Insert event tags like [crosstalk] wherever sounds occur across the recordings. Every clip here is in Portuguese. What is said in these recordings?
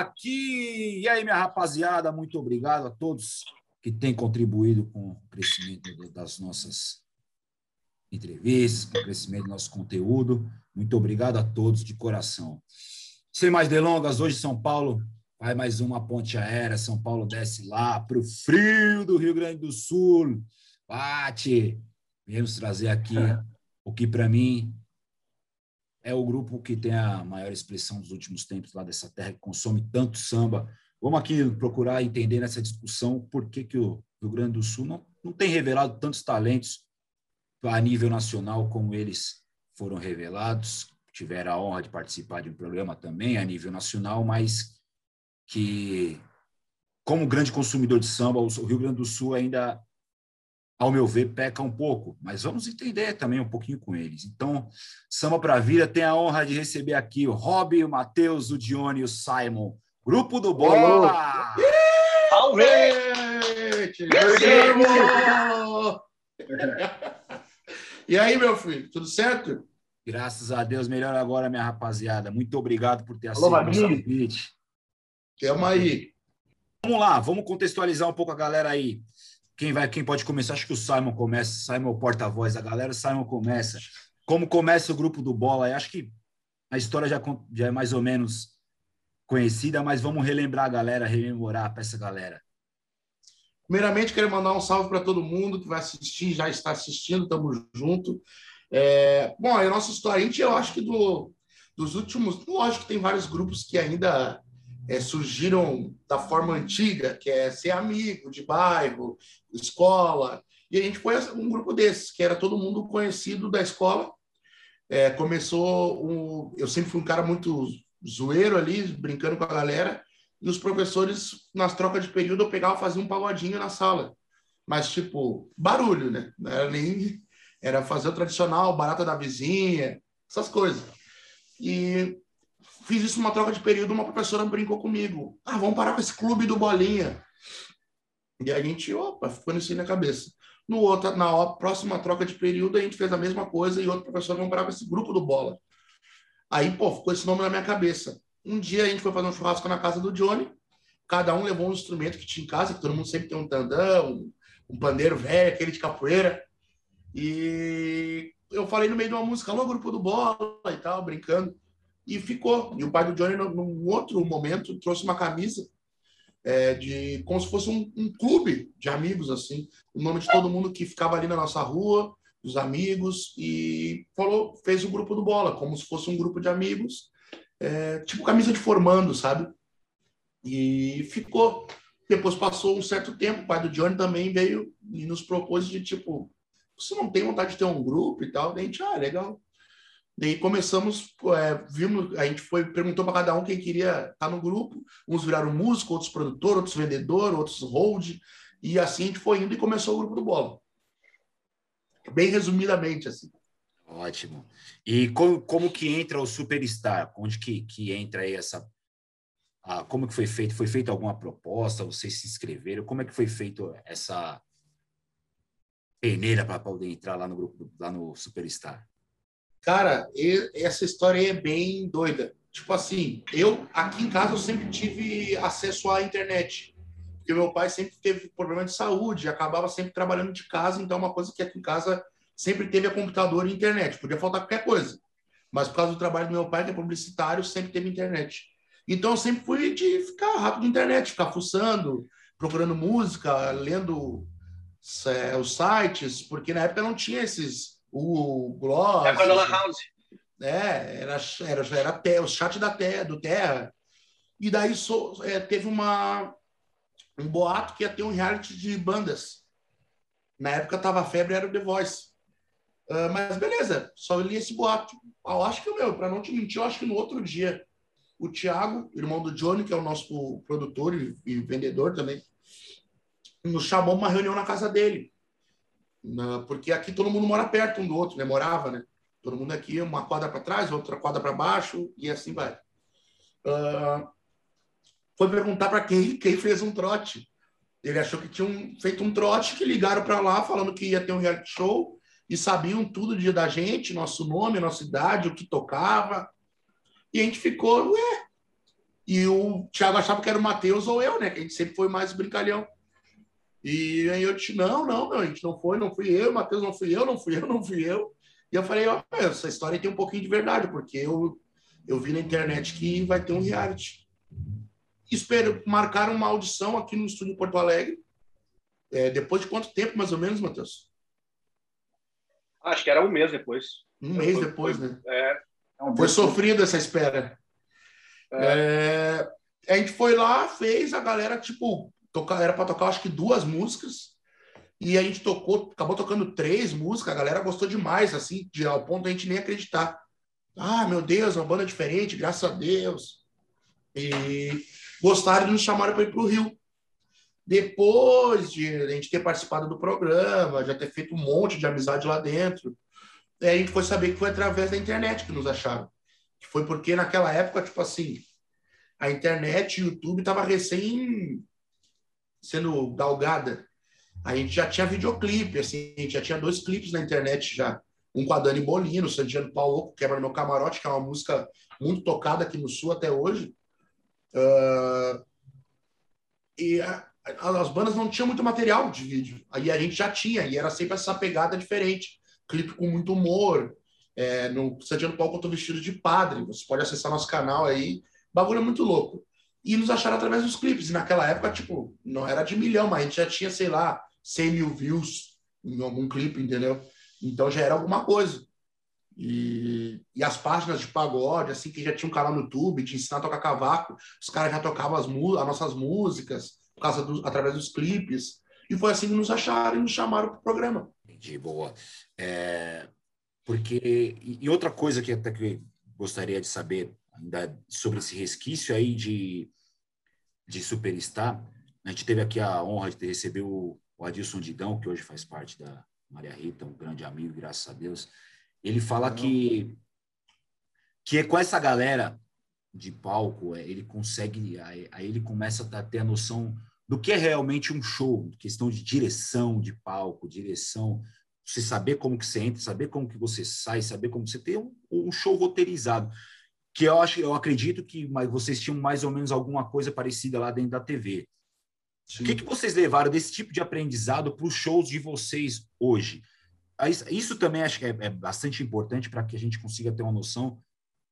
aqui! E aí, minha rapaziada, muito obrigado a todos que têm contribuído com o crescimento das nossas entrevistas, com o crescimento do nosso conteúdo. Muito obrigado a todos de coração. Sem mais delongas, hoje São Paulo vai mais uma ponte aérea. São Paulo desce lá para o frio do Rio Grande do Sul. Bate! Viemos trazer aqui o que, para mim, é o grupo que tem a maior expressão dos últimos tempos lá dessa terra, que consome tanto samba. Vamos aqui procurar entender nessa discussão por que, que o Rio Grande do Sul não, não tem revelado tantos talentos a nível nacional como eles foram revelados. Tiveram a honra de participar de um programa também a nível nacional, mas que, como grande consumidor de samba, o Rio Grande do Sul ainda ao meu ver, peca um pouco, mas vamos entender também um pouquinho com eles. Então, Samba para a Vida tem a honra de receber aqui o Rob, o Matheus, o Dione e o Simon. Grupo do Bola! Salvete! [laughs] e aí, meu filho, tudo certo? Graças a Deus, melhor agora, minha rapaziada. Muito obrigado por ter aceito o convite. Tamo aí. Vamos lá, vamos contextualizar um pouco a galera aí. Quem vai, quem pode começar? Acho que o Simon começa. Simon é o porta-voz da galera. Simon começa. Como começa o grupo do Bola? Eu acho que a história já, já é mais ou menos conhecida, mas vamos relembrar a galera, rememorar para essa galera. Primeiramente, quero mandar um salve para todo mundo que vai assistir, já está assistindo, estamos junto. É, bom, a nossa história, a gente, eu acho que do, dos últimos, lógico que tem vários grupos que ainda é, surgiram da forma antiga, que é ser amigo de bairro, escola. E a gente foi um grupo desses, que era todo mundo conhecido da escola. É, começou, um, eu sempre fui um cara muito zoeiro ali, brincando com a galera. E os professores, nas trocas de período, eu pegava e fazia um pagodinho na sala. Mas, tipo, barulho, né? Não era nem. Era fazer o tradicional, barata da vizinha, essas coisas. E Fiz isso numa troca de período, uma professora brincou comigo. Ah, vamos parar com esse clube do Bolinha. E a gente, opa, ficou nisso na cabeça. No outro, na próxima troca de período, a gente fez a mesma coisa e outro professor, vamos parar com esse grupo do Bola. Aí, pô, ficou esse nome na minha cabeça. Um dia a gente foi fazer um churrasco na casa do Johnny, cada um levou um instrumento que tinha em casa, que todo mundo sempre tem um tandão, um pandeiro velho, aquele de capoeira. E eu falei no meio de uma música, alô, grupo do Bola e tal, brincando e ficou. E o pai do Johnny, num outro momento, trouxe uma camisa é, de como se fosse um, um, clube de amigos, assim, o nome de todo mundo que ficava ali na nossa rua, dos amigos, e falou, fez o grupo do Bola, como se fosse um grupo de amigos, é, tipo camisa de formando, sabe? E ficou. Depois passou um certo tempo, o pai do Johnny também veio e nos propôs de tipo, você não tem vontade de ter um grupo e tal? Daí a gente, ah, legal. Daí começamos, é, vimos, a gente foi perguntou para cada um quem queria estar tá no grupo. Uns viraram músico, outros produtor, outros vendedor, outros hold. E assim a gente foi indo e começou o grupo do Bola. Bem resumidamente, assim. Ótimo. E como, como que entra o Superstar? Onde que, que entra aí essa... Ah, como que foi feito? Foi feita alguma proposta? Vocês se inscreveram? Como é que foi feito essa peneira para poder entrar lá no grupo, lá no Superstar? Cara, essa história é bem doida. Tipo assim, eu aqui em casa eu sempre tive acesso à internet. Porque meu pai sempre teve problema de saúde, acabava sempre trabalhando de casa, então é uma coisa que aqui em casa sempre teve a computador e internet. Podia faltar qualquer coisa. Mas por causa do trabalho do meu pai, que é publicitário, sempre teve internet. Então eu sempre fui de ficar rápido na internet, ficar fuçando, procurando música, lendo é, os sites, porque na época não tinha esses o Gloss. É House. É, era, era, era o chat da terra, do Terra. E daí so, é, teve uma, um boato que ia ter um reality de bandas. Na época tava a febre, era o The Voice. Uh, mas beleza, só li esse boato. Eu acho que, meu, para não te mentir, eu acho que no outro dia, o Thiago, irmão do Johnny, que é o nosso produtor e, e vendedor também, nos chamou uma reunião na casa dele porque aqui todo mundo mora perto um do outro, né? Morava, né? Todo mundo aqui, uma quadra para trás, outra quadra para baixo, e assim vai. Uh, foi perguntar para quem, quem fez um trote. Ele achou que tinham feito um trote, que ligaram para lá falando que ia ter um reality show e sabiam tudo dia da gente, nosso nome, nossa idade, o que tocava. E a gente ficou, ué. E o Thiago achava que era o Matheus ou eu, né? Que a gente sempre foi mais brincalhão. E aí eu disse, não, não, não, a gente não foi, não fui eu, Matheus não fui eu, não fui eu, não fui eu. E eu falei, ó, essa história tem um pouquinho de verdade, porque eu, eu vi na internet que vai ter um reality. Espero marcar uma audição aqui no estúdio Porto Alegre. É, depois de quanto tempo, mais ou menos, Matheus? Acho que era um mês depois. Um mês foi, depois, foi, né? É, é um foi sofrido essa espera. É. É, a gente foi lá, fez, a galera, tipo, tocar, era para tocar acho que duas músicas. E a gente tocou, acabou tocando três músicas, a galera gostou demais, assim, de, ao ponto a gente nem acreditar. Ah, meu Deus, uma banda diferente, graças a Deus. E gostaram de nos chamaram para ir para o Rio. Depois de a gente ter participado do programa, já ter feito um monte de amizade lá dentro, a gente foi saber que foi através da internet que nos acharam. Que foi porque naquela época, tipo assim, a internet, o YouTube estava recém sendo galgada. A gente já tinha videoclipe, assim, a gente já tinha dois clipes na internet já. Um com a Dani Bolino, Sandiano Paulo, Quebra Meu Camarote, que é uma música muito tocada aqui no Sul até hoje. Uh, e a, as bandas não tinham muito material de vídeo. Aí a gente já tinha, e era sempre essa pegada diferente. Clipe com muito humor. É, no Sandiano Paulo, eu tô vestido de padre. Você pode acessar nosso canal aí. Bagulho muito louco e nos acharam através dos clipes. E naquela época, tipo, não era de milhão, mas a gente já tinha, sei lá, 100 mil views em algum clipe, entendeu? Então já era alguma coisa. E, e as páginas de pagode, assim, que já tinha um canal no YouTube de ensinar a tocar cavaco, os caras já tocavam as, as nossas músicas por causa do, através dos clipes. E foi assim que nos acharam e nos chamaram para o programa. Entendi, boa. É, porque, e outra coisa que até que gostaria de saber, ainda sobre esse resquício aí de, de Superstar. A gente teve aqui a honra de receber o, o Adilson Didão, que hoje faz parte da Maria Rita, um grande amigo, graças a Deus. Ele fala que, que é com essa galera de palco, é, ele consegue, aí, aí ele começa a ter a noção do que é realmente um show, questão de direção de palco, direção, você saber como que você entra, saber como que você sai, saber como você tem um, um show roteirizado que eu acho, eu acredito que vocês tinham mais ou menos alguma coisa parecida lá dentro da TV. Sim. O que, que vocês levaram desse tipo de aprendizado para os shows de vocês hoje? Isso também acho que é, é bastante importante para que a gente consiga ter uma noção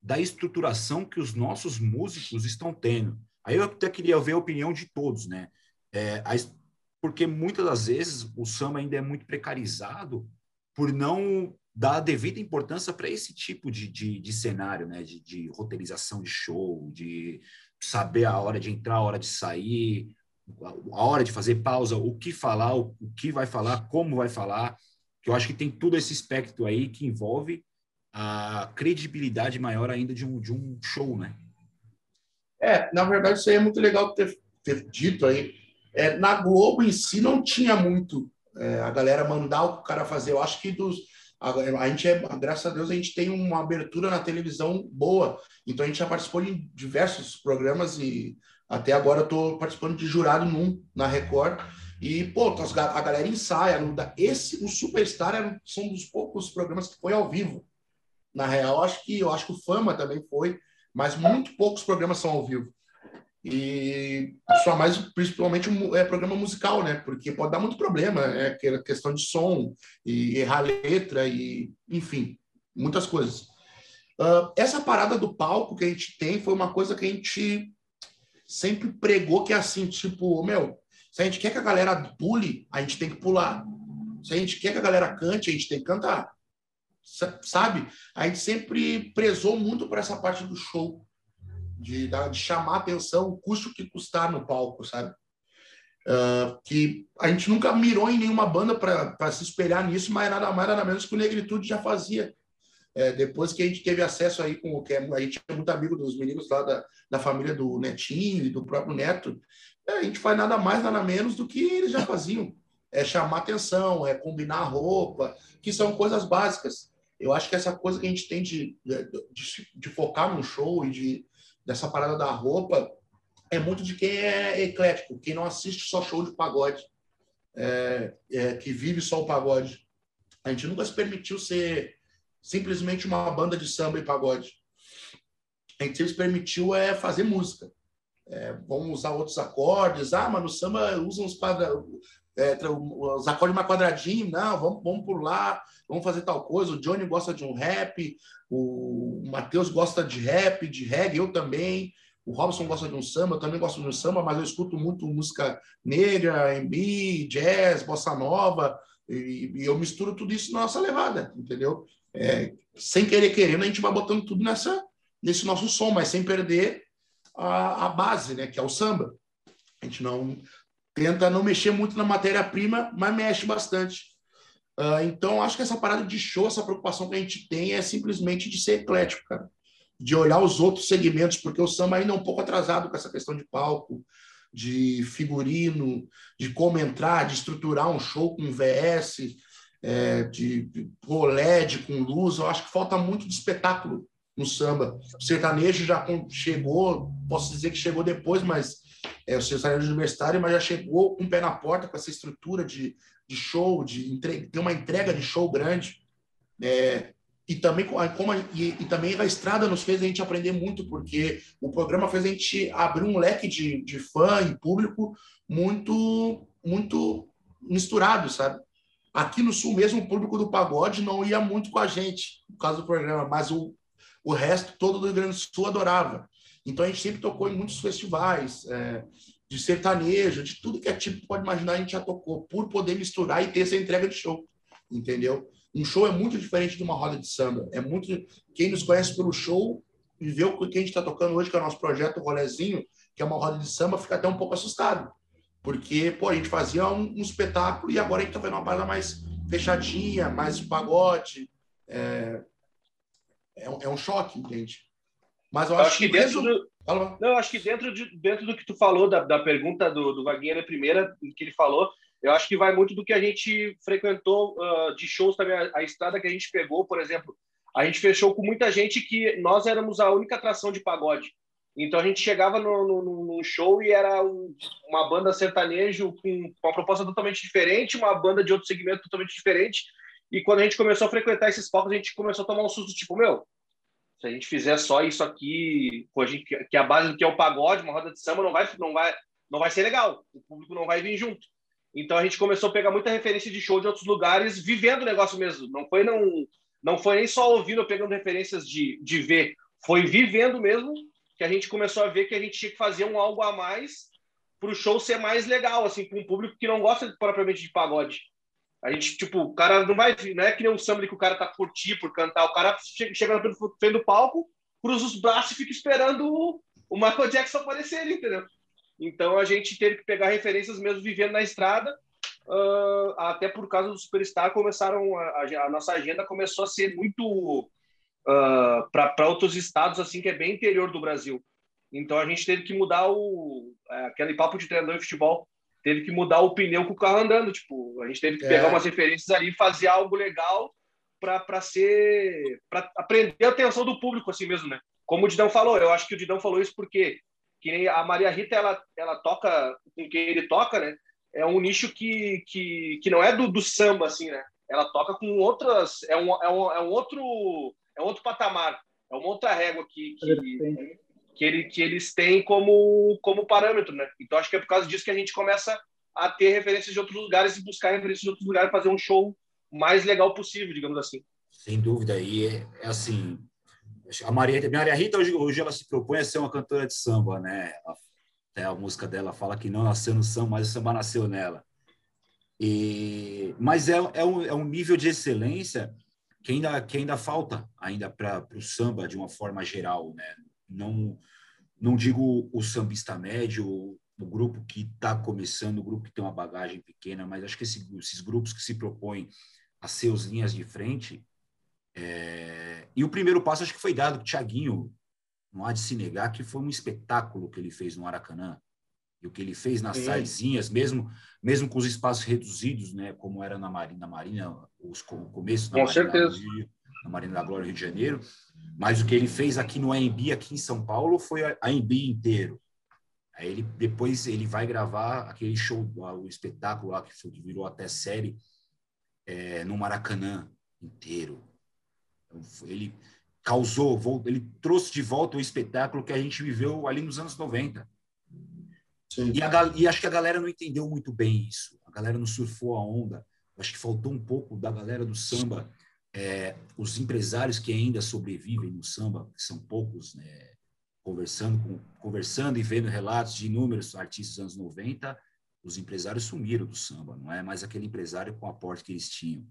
da estruturação que os nossos músicos estão tendo. Aí eu até queria ver a opinião de todos, né? É, porque muitas das vezes o samba ainda é muito precarizado por não dar a devida importância para esse tipo de, de, de cenário, né? De, de, roteirização de show, de saber a hora de entrar, a hora de sair, a hora de fazer pausa, o que falar, o, o que vai falar, como vai falar. Que eu acho que tem todo esse espectro aí que envolve a credibilidade maior ainda de um, de um show, né? É, na verdade, isso aí é muito legal ter, ter dito aí. É, na Globo em si não tinha muito é, a galera mandar o cara fazer. Eu acho que dos, a, gente é, graças a Deus, a gente tem uma abertura na televisão boa. Então a gente já participou de diversos programas e até agora eu estou participando de jurado num na Record. E, pô, a galera ensaia. Esse, o Superstar é, são dos poucos programas que foi ao vivo. Na real, acho que eu acho que o Fama também foi, mas muito poucos programas são ao vivo. E só mais, principalmente, é programa musical, né? Porque pode dar muito problema, é aquela questão de som, e errar letra, e enfim, muitas coisas. Uh, essa parada do palco que a gente tem foi uma coisa que a gente sempre pregou que é assim, tipo, meu, se a gente quer que a galera pule, a gente tem que pular. Se a gente quer que a galera cante, a gente tem que cantar. Sabe? A gente sempre prezou muito por essa parte do show de, de chamar atenção, o custo que custar no palco, sabe? Uh, que a gente nunca mirou em nenhuma banda para se espelhar nisso, mas nada mais, nada menos que o Negritude já fazia. É, depois que a gente teve acesso aí com o que é, a gente é muito amigo dos meninos lá da, da família do Netinho e do próprio Neto, é, a gente faz nada mais, nada menos do que eles já faziam. É chamar atenção, é combinar roupa, que são coisas básicas. Eu acho que essa coisa que a gente tem de, de, de focar no show e de, dessa parada da roupa é muito de quem é eclético, quem não assiste só show de pagode, é, é, que vive só o pagode. A gente nunca se permitiu ser simplesmente uma banda de samba e pagode. A gente se permitiu é fazer música. é, vamos usar outros acordes. Ah, mas no samba usam os, quadra, é, os acordes mais quadradinhos. Não, vamos, vamos por lá, vamos fazer tal coisa. O Johnny gosta de um rap, o Matheus gosta de rap, de reggae, eu também. O Robson gosta de um samba, eu também gosto de um samba, mas eu escuto muito música negra, R&B, jazz, bossa nova, e, e, eu misturo tudo isso na nossa levada, entendeu? É, sem querer querendo, a gente vai botando tudo nessa, nesse nosso som, mas sem perder a, a base, né, que é o samba. A gente não tenta não mexer muito na matéria-prima, mas mexe bastante. Uh, então, acho que essa parada de show, essa preocupação que a gente tem é simplesmente de ser eclético, cara. De olhar os outros segmentos, porque o samba ainda é um pouco atrasado com essa questão de palco, de figurino, de como entrar, de estruturar um show com VS, é, de, de LED com luz. Eu acho que falta muito de espetáculo no samba. O sertanejo já chegou, posso dizer que chegou depois, mas é o sertanejo universitário, mas já chegou com o pé na porta com essa estrutura de, de show, de ter uma entrega de show grande. É, e também como e, e, também a estrada nos fez a gente aprender muito porque o programa fez a gente abrir um leque de, de fã e público muito muito misturado sabe aqui no sul mesmo o público do pagode não ia muito com a gente por causa do programa mas o, o resto todo do Rio Grande do Sul adorava então a gente sempre tocou em muitos festivais é, de sertanejo de tudo que é tipo pode imaginar a gente já tocou por poder misturar e ter essa entrega de show entendeu um show é muito diferente de uma roda de samba. É muito quem nos conhece pelo show e vê o que a gente está tocando hoje, que é o nosso projeto Rolezinho, que é uma roda de samba, fica até um pouco assustado. Porque, pô, a gente fazia um, um espetáculo e agora a gente está vendo uma parada mais fechadinha, mais de pagode. É, é, um, é um choque, entende? Mas eu, eu acho, acho, que, que dentro do... Não, acho que dentro, de, dentro do que tu falou, da, da pergunta do, do Vaguinha na primeira, que ele falou, eu acho que vai muito do que a gente frequentou uh, de shows também, a, a, estrada que a gente pegou, por exemplo. A gente fechou com muita gente que nós éramos a única atração de pagode. Então a gente chegava no, no, no show e era um, uma banda sertanejo com, com uma proposta totalmente diferente, uma banda de outro segmento totalmente diferente. E quando a gente começou a frequentar esses palcos, a gente começou a tomar um susto, tipo, meu, se a gente fizer só isso aqui, que a base do que é o pagode, uma roda de samba, não vai, não vai, não vai ser legal. O público não vai vir junto. Então a gente começou a pegar muita referência de show de outros lugares, vivendo o negócio mesmo. Não foi não, não foi nem só ouvindo ou pegando referências de, de ver, foi vivendo mesmo que a gente começou a ver que a gente tinha que fazer um algo a mais para o show ser mais legal, assim, com um público que não gosta propriamente de pagode. A gente, tipo, o cara não vai, não é que nem um samba que o cara tá por ti, por cantar, o cara chega na frente do palco, cruza os braços e fica esperando o Michael Jackson aparecer, entendeu? Então a gente teve que pegar referências mesmo vivendo na estrada, uh, até por causa do Superstar começaram a, a, nossa agenda começou a ser muito uh, ah, para outros estados assim que é bem interior do Brasil. Então a gente teve que mudar o é, aquele papo de treinador de futebol, teve que mudar o pneu com o carro andando, tipo, a gente teve que é. pegar umas referências ali e fazer algo legal para ser para aprender a atenção do público assim mesmo, né? Como o Didão falou, eu acho que o Didão falou isso porque que nem a Maria Rita, ela, ela toca com quem ele toca, né? É um nicho que, que, que não é do, do samba, assim, né? Ela toca com outras... É um, é um, é um outro é um outro patamar, é uma outra régua que, que, que, ele, que eles têm como, como parâmetro, né? Então, acho que é por causa disso que a gente começa a ter referências de outros lugares e buscar referências de outros lugares, fazer um show mais legal possível, digamos assim. Sem dúvida, e é, é assim, a Maria, a Maria Rita hoje, hoje, ela se propõe a ser uma cantora de samba, né? Até a música dela fala que não nasceu no samba, mas o samba nasceu nela. E, mas é, é, um, é um nível de excelência que ainda, que ainda falta ainda para o samba de uma forma geral, né? Não, não digo o sambista médio, o grupo que está começando, o grupo que tem uma bagagem pequena, mas acho que esse, esses grupos que se propõem a ser os linhas de frente, é, e o primeiro passo acho que foi dado. O Thiaguinho não há de se negar que foi um espetáculo que ele fez no Aracanã. E o que ele fez nas sidezinhas, mesmo, mesmo com os espaços reduzidos, né, como era na Marina, na Marina os, o começo com certeza. Rio, na Marina da Glória, Rio de Janeiro. Mas o que ele fez aqui no AMB, aqui em São Paulo, foi AMB inteiro. Aí ele, depois ele vai gravar aquele show, o espetáculo lá que, foi, que virou até série, é, no Maracanã inteiro. Então, ele causou, ele trouxe de volta o espetáculo que a gente viveu ali nos anos 90. E, a, e acho que a galera não entendeu muito bem isso. A galera não surfou a onda. Acho que faltou um pouco da galera do samba, é, os empresários que ainda sobrevivem no samba, que são poucos, né? conversando, com, conversando e vendo relatos de inúmeros artistas dos anos 90, os empresários sumiram do samba, não é mais aquele empresário com o aporte que eles tinham.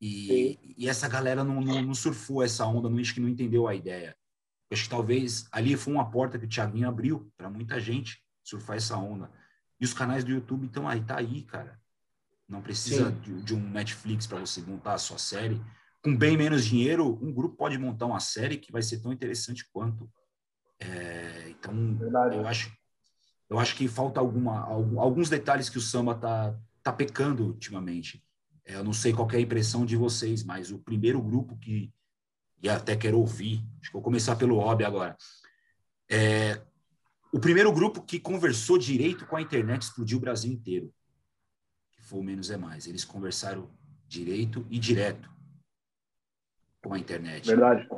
E, e essa galera não, não, não, surfou essa onda, não, acho que não entendeu a ideia. Acho que talvez ali foi uma porta que o Thiaguinho abriu para muita gente surfar essa onda. E os canais do YouTube estão aí, tá aí, cara. Não precisa de, de, um Netflix para você montar a sua série. Com bem menos dinheiro, um grupo pode montar uma série que vai ser tão interessante quanto. É, então, Verdade. eu acho, eu acho que falta alguma, alguns detalhes que o samba tá, tá pecando ultimamente. É, eu não sei qual é a impressão de vocês, mas o primeiro grupo que e até quero ouvir, acho que vou começar pelo hobby agora. É, o primeiro grupo que conversou direito com a internet explodiu o Brasil inteiro, foi o Menos é Mais. Eles conversaram direito e direto com a internet. Verdade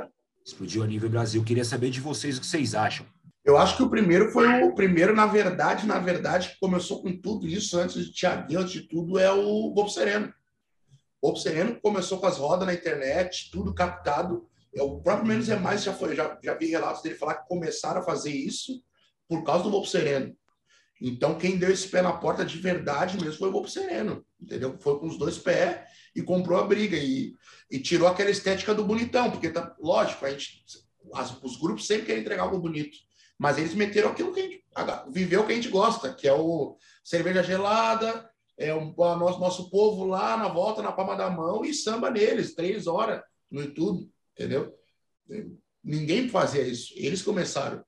explodiu a nível Brasil. Queria saber de vocês o que vocês acham. Eu acho que o primeiro foi o primeiro, na verdade, na verdade, que começou com tudo isso antes de Thiaguinho, antes de tudo, é o Bobo Sereno. O Bobo Sereno começou com as rodas na internet, tudo captado. É, o próprio Menos é Mais já foi, já, já vi relatos dele falar que começaram a fazer isso por causa do Bobo Sereno. Então, quem deu esse pé na porta de verdade mesmo foi o Bobo Sereno, entendeu? Foi com os dois pés e comprou a briga e, e tirou aquela estética do bonitão, porque tá, lógico, a gente, as, os grupos sempre querem entregar algo bonito, mas eles meteram aquilo que a gente viveu que a gente gosta, que é o cerveja gelada, é o, nosso, nosso povo lá na volta, na palma da mão e samba neles, três horas no YouTube, entendeu? Ninguém fazia isso, eles começaram.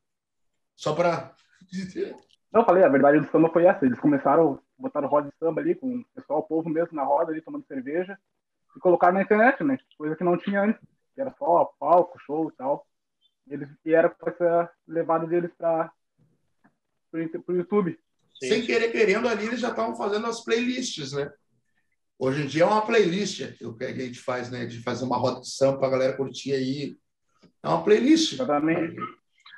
Só para [laughs] Não, falei, a verdade do samba foi essa. Eles começaram, botaram roda de samba ali, com o pessoal, o povo mesmo na roda ali, tomando cerveja, e colocaram na internet, né? Coisa que não tinha antes, que era só palco, show e tal. E, eles, e era com essa levada deles para o YouTube. Sim. Sem querer, querendo ali, eles já estavam fazendo as playlists, né? Hoje em dia é uma playlist o que a gente faz, né? De fazer uma roda de samba para a galera curtir aí. É uma playlist. Exatamente.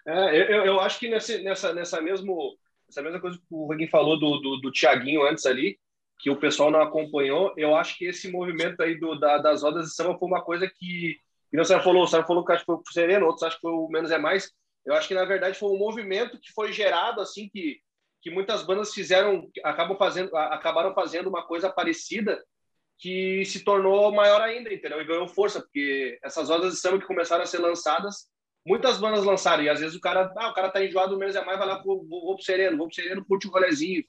É, eu, eu acho que nesse, nessa, nessa mesmo essa mesma coisa que o Roguinho falou do, do, do Tiaguinho antes ali, que o pessoal não acompanhou, eu acho que esse movimento aí do, da, das rodas de samba foi uma coisa que, que não, você falou, você falou que acho que foi o Sereno, outros acho que foi o Menos é Mais, eu acho que na verdade foi um movimento que foi gerado assim que que muitas bandas fizeram acabam fazendo acabaram fazendo uma coisa parecida que se tornou maior ainda entendeu? E ganhou força porque essas rodas de samba que começaram a ser lançadas muitas bandas lançaram, e às vezes o cara, ah, o cara tá enjoado menos é mais, vai lá pro, vou pro Sereno, vou pro Sereno, curte o rolezinho.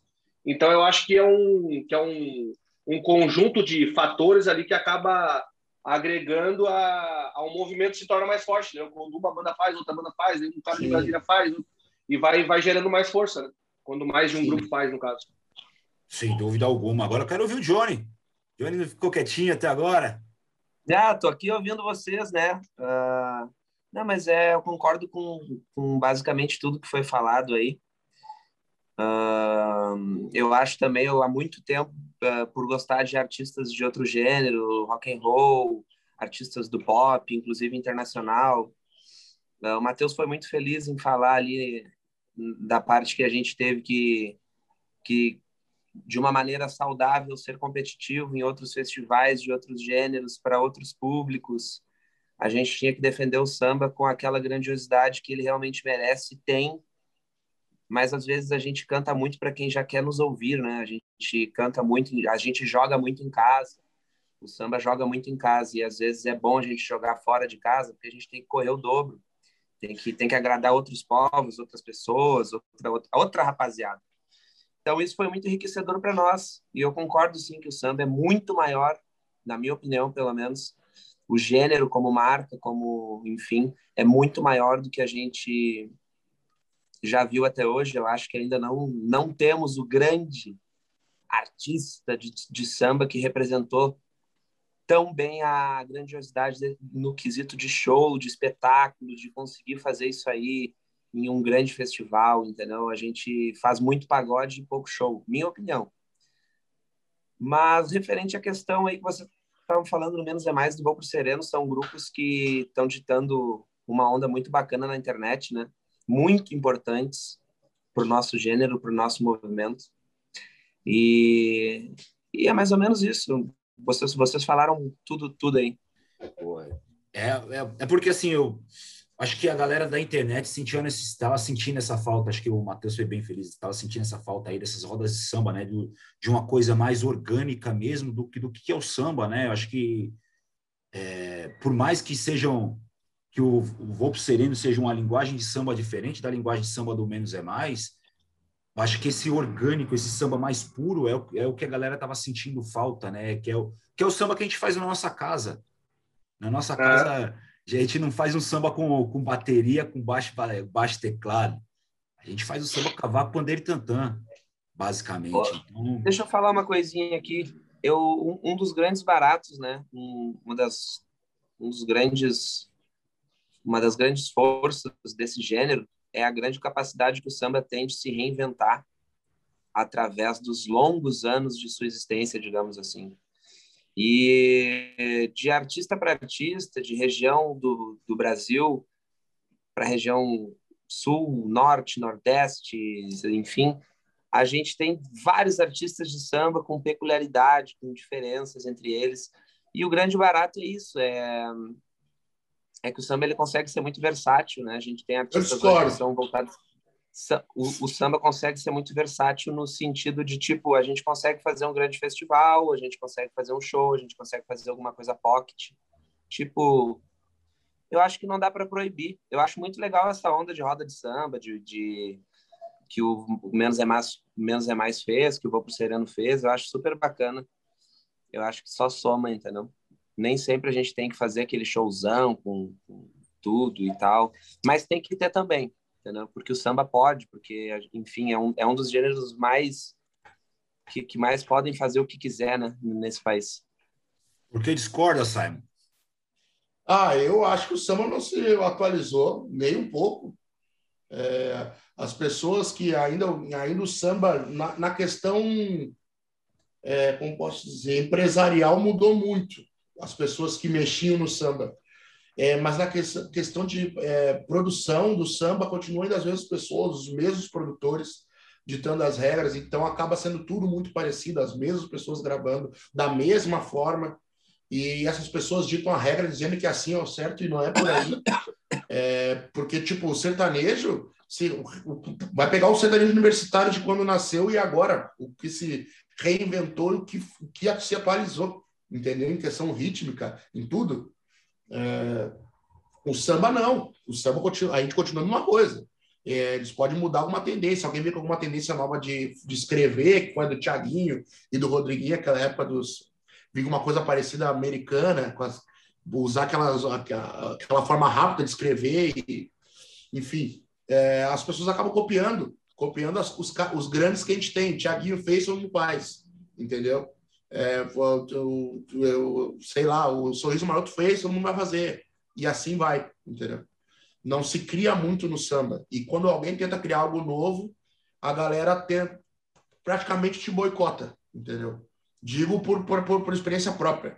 Então eu acho que é um, que é um, um conjunto de fatores ali que acaba agregando a, a um movimento que se torna mais forte, né? Quando uma banda faz, outra banda faz, um cara Sim. de Brasília faz, e vai, vai gerando mais força, né? Quando mais de um Sim. grupo faz, no caso. Sem dúvida alguma. Agora eu quero ouvir o Johnny. Johnny ficou quietinho até agora. Ah, tô aqui ouvindo vocês, né? Uh, não, mas é, eu concordo com, com basicamente tudo que foi falado aí. Uh, eu acho também, eu, há muito tempo, uh, por gostar de artistas de outro gênero, rock and roll, artistas do pop, inclusive internacional. Uh, o Matheus foi muito feliz em falar ali da parte que a gente teve que, que de uma maneira saudável, ser competitivo em outros festivais de outros gêneros, para outros públicos, a gente tinha que defender o samba com aquela grandiosidade que ele realmente merece e tem. Mas às vezes a gente canta muito para quem já quer nos ouvir, né? A gente canta muito, a gente joga muito em casa. O samba joga muito em casa e às vezes é bom a gente jogar fora de casa porque a gente tem que correr o dobro. Tem que tem que agradar outros povos, outras pessoas, outra outra, outra rapaziada. Então isso foi muito enriquecedor para nós e eu concordo sim que o samba é muito maior, na minha opinião, pelo menos, o gênero como marca, como, enfim, é muito maior do que a gente já viu até hoje. Eu acho que ainda não, não temos o grande artista de, de samba que representou tão bem a grandiosidade de, no quesito de show, de espetáculo, de conseguir fazer isso aí em um grande festival, entendeu? A gente faz muito pagode e pouco show, minha opinião. Mas referente à questão aí que você estavam falando no Menos é Mais do Bom pro Sereno, são grupos que estão ditando uma onda muito bacana na internet, né? Muito importantes. para o nosso gênero, para o nosso movimento. E, e é mais ou menos isso. Vocês, vocês falaram tudo, tudo aí. É, é, é porque assim, eu acho que a galera da internet sentiu estava sentindo essa falta, acho que o Matheus foi bem feliz, estava sentindo essa falta aí dessas rodas de samba, né, de, de uma coisa mais orgânica mesmo do que do que é o samba, né? Eu acho que é, por mais que sejam que o, o Volpo Sereno seja uma linguagem de samba diferente da linguagem de samba do Menos é Mais, acho que esse orgânico, esse samba mais puro é o, é o que a galera estava sentindo falta, né? Que é, o, que é o samba que a gente faz na nossa casa. Na nossa é. casa, a gente não faz um samba com, com bateria, com baixo, baixo teclado. A gente faz o samba cavaco, pandeiro e tantã, basicamente. Então... Deixa eu falar uma coisinha aqui. Eu, um, um dos grandes baratos, né? Um, uma das, um dos grandes uma das grandes forças desse gênero é a grande capacidade que o samba tem de se reinventar através dos longos anos de sua existência, digamos assim. E de artista para artista, de região do, do Brasil para região sul, norte, nordeste, enfim, a gente tem vários artistas de samba com peculiaridade, com diferenças entre eles. E o grande barato é isso, é é que o samba ele consegue ser muito versátil, né? A gente tem artistas que são voltados o, o, samba consegue ser muito versátil no sentido de tipo a gente consegue fazer um grande festival, a gente consegue fazer um show, a gente consegue fazer alguma coisa pocket. Tipo, eu acho que não dá para proibir. Eu acho muito legal essa onda de roda de samba, de, de que o menos é mais menos é mais fez, que o Vou pro Sereno fez. Eu acho super bacana. Eu acho que só soma, entendeu? nem sempre a gente tem que fazer aquele showzão com, com tudo e tal, mas tem que ter também, entendeu? Porque o samba pode, porque, enfim, é um, é um dos gêneros mais que, que mais podem fazer o que quiser, né, nesse país. Por que discorda, Simon? Ah, eu acho que o samba não se atualizou nem um pouco. É, as pessoas que ainda, ainda o samba, na, na questão, é, como posso dizer, empresarial, mudou muito as pessoas que mexiam no samba. É, mas na que, questão de é, produção do samba, continuam ainda as mesmas pessoas, os mesmos produtores ditando as regras, então acaba sendo tudo muito parecido, as mesmas pessoas gravando da mesma forma, e essas pessoas ditam a regra dizendo que assim é o certo e não é por aí. É, porque, tipo, o sertanejo se, vai pegar o sertanejo universitário de quando nasceu e agora, o que se reinventou, o que, o que se atualizou entendeu? Em questão rítmica, em tudo. É... O samba não. O samba continua, a gente continua numa coisa. É, eles podem mudar alguma tendência. Alguém vê com alguma tendência nova de, de escrever, que foi do Tiaguinho e do Rodriguinho, aquela época dos. Vi uma coisa parecida americana, as, usar aquelas, aquela, aquela forma rápida de escrever, e, enfim. É, as pessoas acabam copiando, copiando as, os, os grandes que a gente tem. Tiaguinho fez, ou não faz, entendeu? É, eu, eu, sei lá, o Sorriso Maroto fez, todo mundo vai fazer. E assim vai, entendeu? Não se cria muito no samba. E quando alguém tenta criar algo novo, a galera tem, praticamente te boicota, entendeu? Digo por, por, por, experiência própria.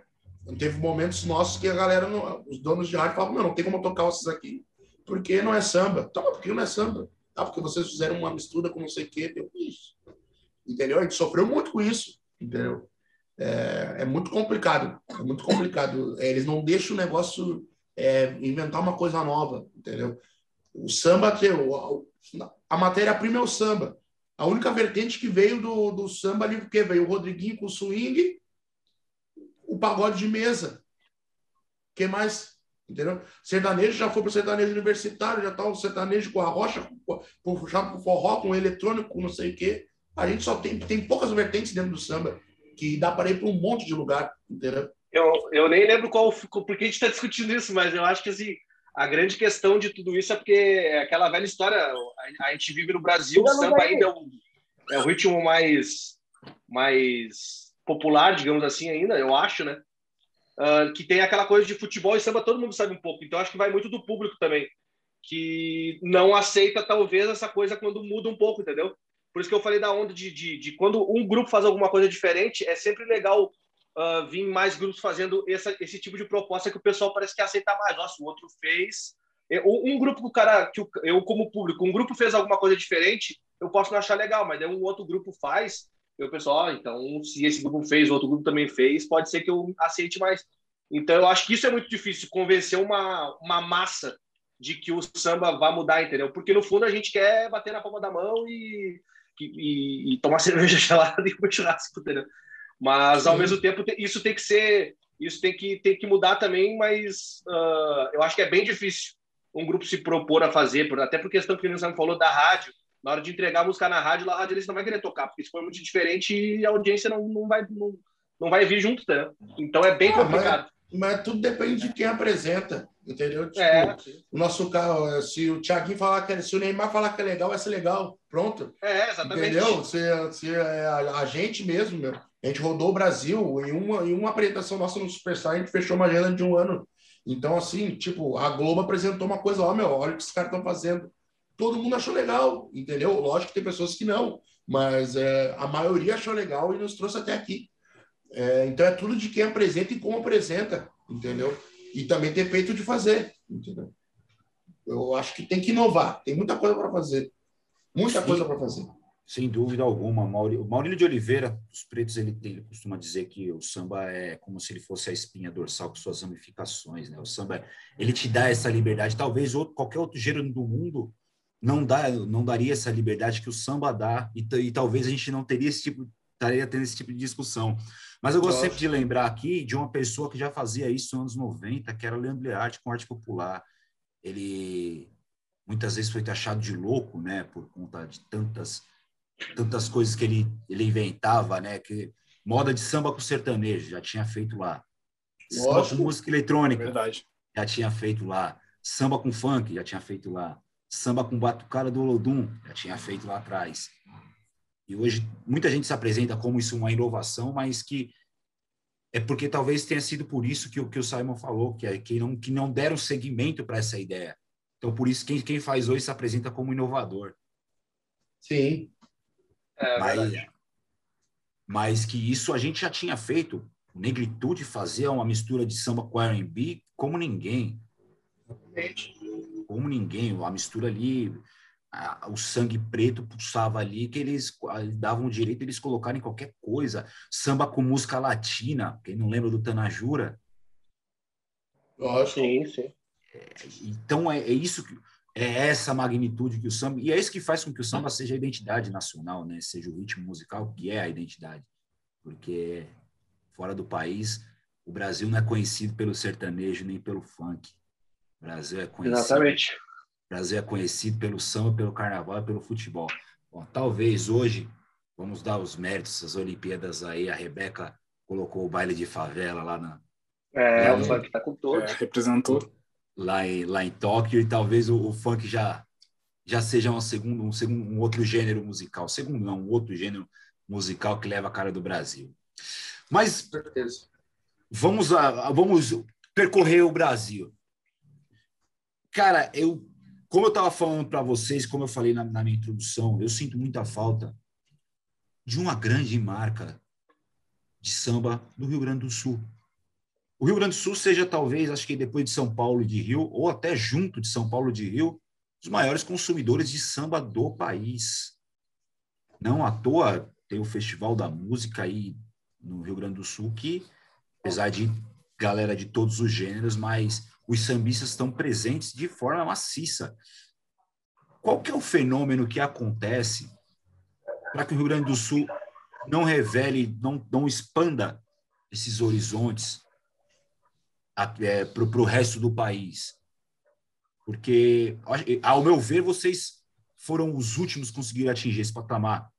Teve momentos nossos que a galera, não, os donos de rádio falavam, não, não tem como tocar esses aqui, porque não é samba. Tá, por que não é samba? Ah, porque vocês fizeram uma mistura com não sei o quê. Isso. Entendeu? A gente sofreu muito com isso, entendeu? É, é muito complicado. É muito complicado. É, eles não deixam o negócio é, inventar uma coisa nova, entendeu? O samba, a matéria-prima é o samba. A única vertente que veio do, do samba ali, porque veio o Rodriguinho com o swing, o pagode de mesa. que mais? Entendeu? Sertanejo já foi para o sertanejo universitário, já está o sertanejo com a rocha, com, com forró, com eletrônico, com não sei o quê. A gente só tem, tem poucas vertentes dentro do samba que dá para ir para um monte de lugar, entendeu? Eu, eu nem lembro qual porque a gente está discutindo isso, mas eu acho que assim, a grande questão de tudo isso é porque é aquela velha história, a, a gente vive no Brasil, o samba ainda é o, é o ritmo mais, mais popular, digamos assim, ainda, eu acho, né? Uh, que tem aquela coisa de futebol e samba, todo mundo sabe um pouco. Então, acho que vai muito do público também, que não aceita, talvez, essa coisa quando muda um pouco, entendeu? Por isso que eu falei da onda de, de, de quando um grupo faz alguma coisa diferente, é sempre legal uh, vir mais grupos fazendo essa, esse tipo de proposta que o pessoal parece que aceita mais. Nossa, o outro fez. É, um grupo que o cara, que eu como público, um grupo fez alguma coisa diferente, eu posso não achar legal, mas daí um outro grupo faz, e o pessoal, então, se esse grupo fez, outro grupo também fez, pode ser que eu aceite mais. Então, eu acho que isso é muito difícil, convencer uma, uma massa de que o samba vai mudar, entendeu? Porque, no fundo, a gente quer bater na palma da mão e, e, e tomar [laughs] cerveja gelada e comer churrasco, entendeu? Mas, Sim. ao mesmo tempo, isso tem que ser... Isso tem que, tem que mudar também, mas uh, eu acho que é bem difícil um grupo se propor a fazer, até por questão que o Nilson falou da rádio, na hora de entregar a música na rádio, a rádio eles não vai querer tocar, porque se for muito diferente e a audiência não, não, vai, não, não vai vir junto, né? Então é bem ah, complicado. Mas, tudo depende de quem apresenta, entendeu? Tipo, é. o nosso carro, se o Thiaguinho falar que se o Neymar falar que é legal, vai ser legal. Pronto. É, exatamente. Entendeu? Se, se é a, a, gente mesmo, meu, a gente rodou o Brasil em uma, em uma apresentação nossa no Superstar, a gente fechou uma agenda de um ano. Então, assim, tipo, a Globo apresentou uma coisa, ó, meu, olha o que os caras estão fazendo todo mundo achou legal, entendeu? Lógico que tem pessoas que não, mas é, a maioria achou legal e nos trouxe até aqui. É, então é tudo de quem apresenta e como apresenta, entendeu? E também ter peito de fazer, entendeu? Eu acho que tem que inovar, tem muita coisa para fazer, muita Sim, coisa para fazer. Sem dúvida alguma. O Maurílio de Oliveira, os pretos, ele, ele costuma dizer que o samba é como se ele fosse a espinha dorsal com suas ramificações, né? O samba, ele te dá essa liberdade. Talvez outro, qualquer outro gênero do mundo não dá, não daria essa liberdade que o samba dá e, e talvez a gente não teria esse tipo, estaria tendo esse tipo de discussão. Mas eu gosto sempre de lembrar aqui de uma pessoa que já fazia isso nos anos 90, que era Leandro Learte com arte popular. Ele muitas vezes foi taxado de louco, né, por conta de tantas tantas coisas que ele ele inventava, né, que moda de samba com sertanejo já tinha feito lá. Samba com música eletrônica. Verdade. Já tinha feito lá. Samba com funk já tinha feito lá samba com batucada do Olodum, já tinha feito lá atrás. E hoje muita gente se apresenta como isso uma inovação, mas que é porque talvez tenha sido por isso que, que o Simon falou, que, é, que, não, que não deram seguimento para essa ideia. Então, por isso, quem, quem faz hoje se apresenta como inovador. Sim. É, mas, mas que isso a gente já tinha feito. O Negritude fazia uma mistura de samba com R&B como ninguém. Como ninguém, a mistura ali, a, o sangue preto pulsava ali, que eles davam direito eles colocarem qualquer coisa. Samba com música latina, quem não lembra do Tanajura? Lógico, sim, sim. É, então é, é, isso que é essa magnitude que o samba e é isso que faz com que o samba seja a identidade nacional, né? Seja o ritmo musical que é a identidade, porque fora do país o Brasil não é conhecido pelo sertanejo nem pelo funk. O Brasil é conhecido. Exatamente. O Brasil é conhecido pelo samba, pelo carnaval e pelo futebol. Bom, talvez hoje, vamos dar os méritos às Olimpíadas aí, a Rebeca colocou o baile de favela lá na. É, lá o funk tá com todos. É, representou. Lá em, lá em Tóquio, e talvez o, o funk já, já seja um segundo, um segundo, um outro gênero musical. Segundo, não, um outro gênero musical que leva a cara do Brasil. Mas vamos, a, vamos percorrer o Brasil. Cara, eu, como eu estava falando para vocês, como eu falei na, na minha introdução, eu sinto muita falta de uma grande marca de samba do Rio Grande do Sul. O Rio Grande do Sul seja talvez, acho que depois de São Paulo e de Rio, ou até junto de São Paulo e de Rio, os maiores consumidores de samba do país. Não à toa tem o Festival da Música aí no Rio Grande do Sul, que, apesar de galera de todos os gêneros, mas os sambistas estão presentes de forma maciça. Qual que é o fenômeno que acontece para que o Rio Grande do Sul não revele, não, não expanda esses horizontes é, para o resto do país? Porque, ao meu ver, vocês foram os últimos a conseguir atingir esse patamar.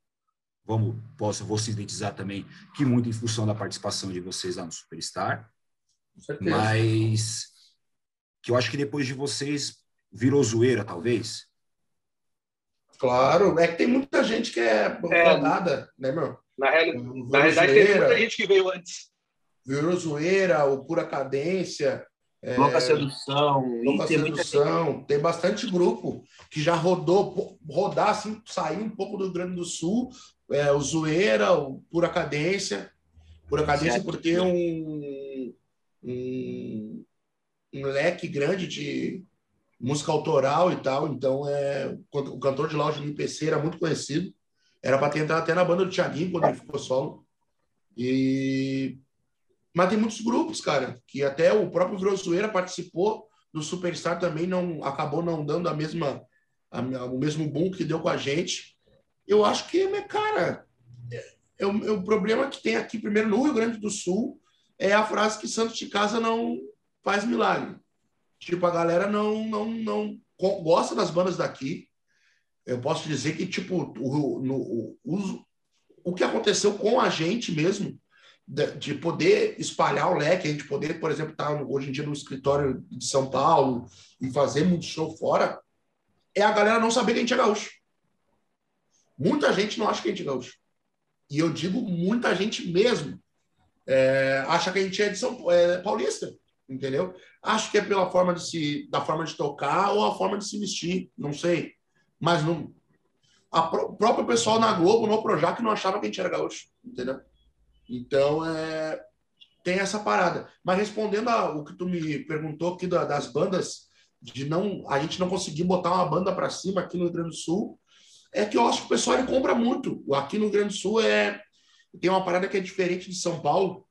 Vamos, posso, vou sintetizar também que muito em função da participação de vocês lá no Superstar. Mas que eu acho que depois de vocês virou zoeira, talvez. Claro, é que tem muita gente que é, é rodada, né, meu? Na, real, na realidade, tem muita gente que veio antes. Virou zoeira, o pura cadência. É, louca sedução. Louca tem sedução. Tem bastante grupo que já rodou, rodar assim, sair um pouco do Rio Grande do Sul, é, o zoeira, o pura cadência. Pura cadência por ter um, um um leque grande de, música autoral e tal. Então, é, o cantor de lá, o Juninho PC, era muito conhecido. Era para ter entrado até na banda do Thiaguinho quando ele ficou solo. E... Mas tem muitos grupos, cara, que até o próprio Grosoeira participou do Superstar também, não acabou não dando a mesma, a, o mesmo boom que deu com a gente. Eu acho que, cara, é, é, o, é o problema que tem aqui, primeiro, no Rio Grande do Sul, é a frase que Santos de Casa não faz milagre. Tipo, a galera não, não, não gosta das bandas daqui. Eu posso dizer que, tipo, o, no, o, o que aconteceu com a gente mesmo, de, de, poder espalhar o leque, a gente poder, por exemplo, estar tá hoje em dia no escritório de São Paulo e fazer muito show fora, é a galera não saber que a gente é gaúcho. Muita gente não acha que a gente é gaúcho. E eu digo muita gente mesmo. É, acha que a gente é de São é, Paulista entendeu? Acho que é pela forma de se, da forma de tocar ou a forma de se vestir, não sei. Mas não, a o próprio pessoal na Globo, no Projac, não achava que a gente era gaúcho, entendeu? Então, é, tem essa parada. Mas respondendo ao que tu me perguntou aqui da, das bandas, de não a gente não conseguir botar uma banda para cima aqui no Rio Grande do Sul, é que eu acho que o pessoal ele compra muito. Aqui no Rio Grande do Sul é tem uma parada que é diferente de São Paulo,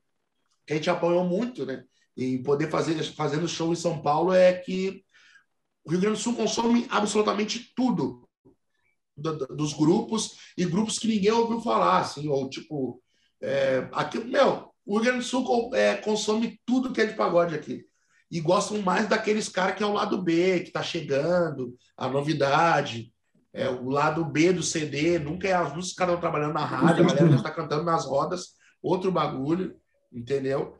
que a gente apoiou muito, né? E poder fazer fazendo show em São Paulo é que o Rio Grande do Sul consome absolutamente tudo do, do, dos grupos e grupos que ninguém ouviu falar, assim, ou tipo, é, aqui, meu, o Rio Grande do Sul é, consome tudo que é de pagode aqui. E gostam mais daqueles caras que é o lado B, que está chegando, a novidade, é, o lado B do CD, nunca é as músicas que estão trabalhando na rádio, a galera já está cantando nas rodas, outro bagulho, entendeu?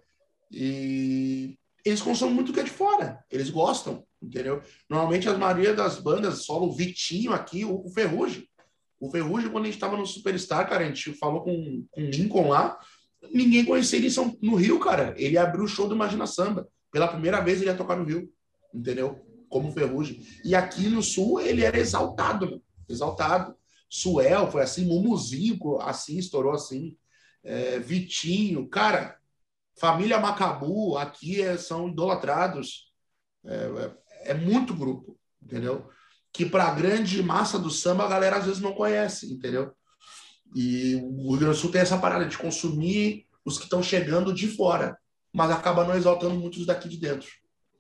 E eles consomem muito o que é de fora. Eles gostam, entendeu? Normalmente, a maioria das bandas, solo o Vitinho aqui, o, o Ferrugem. O Ferrugem, quando a gente estava no Superstar, cara, a gente falou com, com o Lincoln lá, ninguém conhecia ele São, no Rio, cara. Ele abriu o show do Imagina Samba. Pela primeira vez ele ia tocar no Rio, entendeu? Como Ferrugem. E aqui no Sul ele era exaltado, exaltado. Suel foi assim, Mumuzinho assim, estourou assim. É, Vitinho, cara, Família Macabu, aqui é, são idolatrados. É, é, é, muito grupo, entendeu? Que para a grande massa do samba a galera às vezes não conhece, entendeu? E o Rio Grande do Sul tem essa parada de consumir os que estão chegando de fora, mas acaba não exaltando muitos daqui de dentro.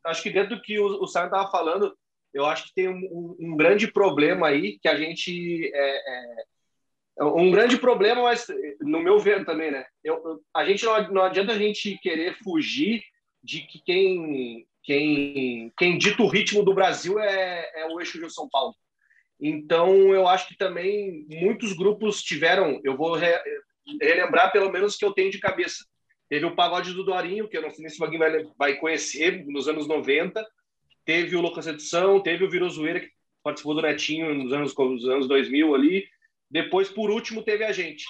Acho que dentro do que o, o Simon estava falando, eu acho que tem um, um, um, grande problema aí que a gente é, é um grande problema, mas no meu ver também, né? Eu, a gente não, não adianta a gente querer fugir de que quem quem quem dita o ritmo do Brasil é, é o eixo de São Paulo. Então eu acho que também muitos grupos tiveram. Eu vou re, relembrar pelo menos que eu tenho de cabeça. Teve o Pagode do Dorinho, que eu não sei se Vaguinho vai, vai conhecer, nos anos 90. Teve o Louca Sedução, teve o Virozoeira, que participou do Netinho nos anos, nos anos 2000 ali. Depois, por último, teve a gente.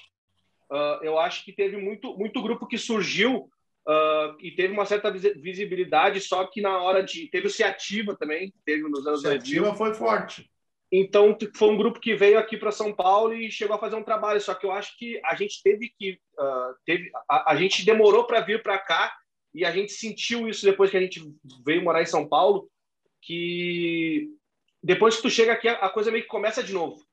Uh, eu acho que teve muito, muito grupo que surgiu uh, e teve uma certa visibilidade, só que na hora de. Teve o Ciativa também, teve nos anos Ciativa 2000. foi forte. Então, foi um grupo que veio aqui para São Paulo e chegou a fazer um trabalho. Só que eu acho que a gente teve que. Uh, teve, a, a gente demorou para vir para cá e a gente sentiu isso depois que a gente veio morar em São Paulo, que depois que tu chega aqui, a coisa meio que começa de novo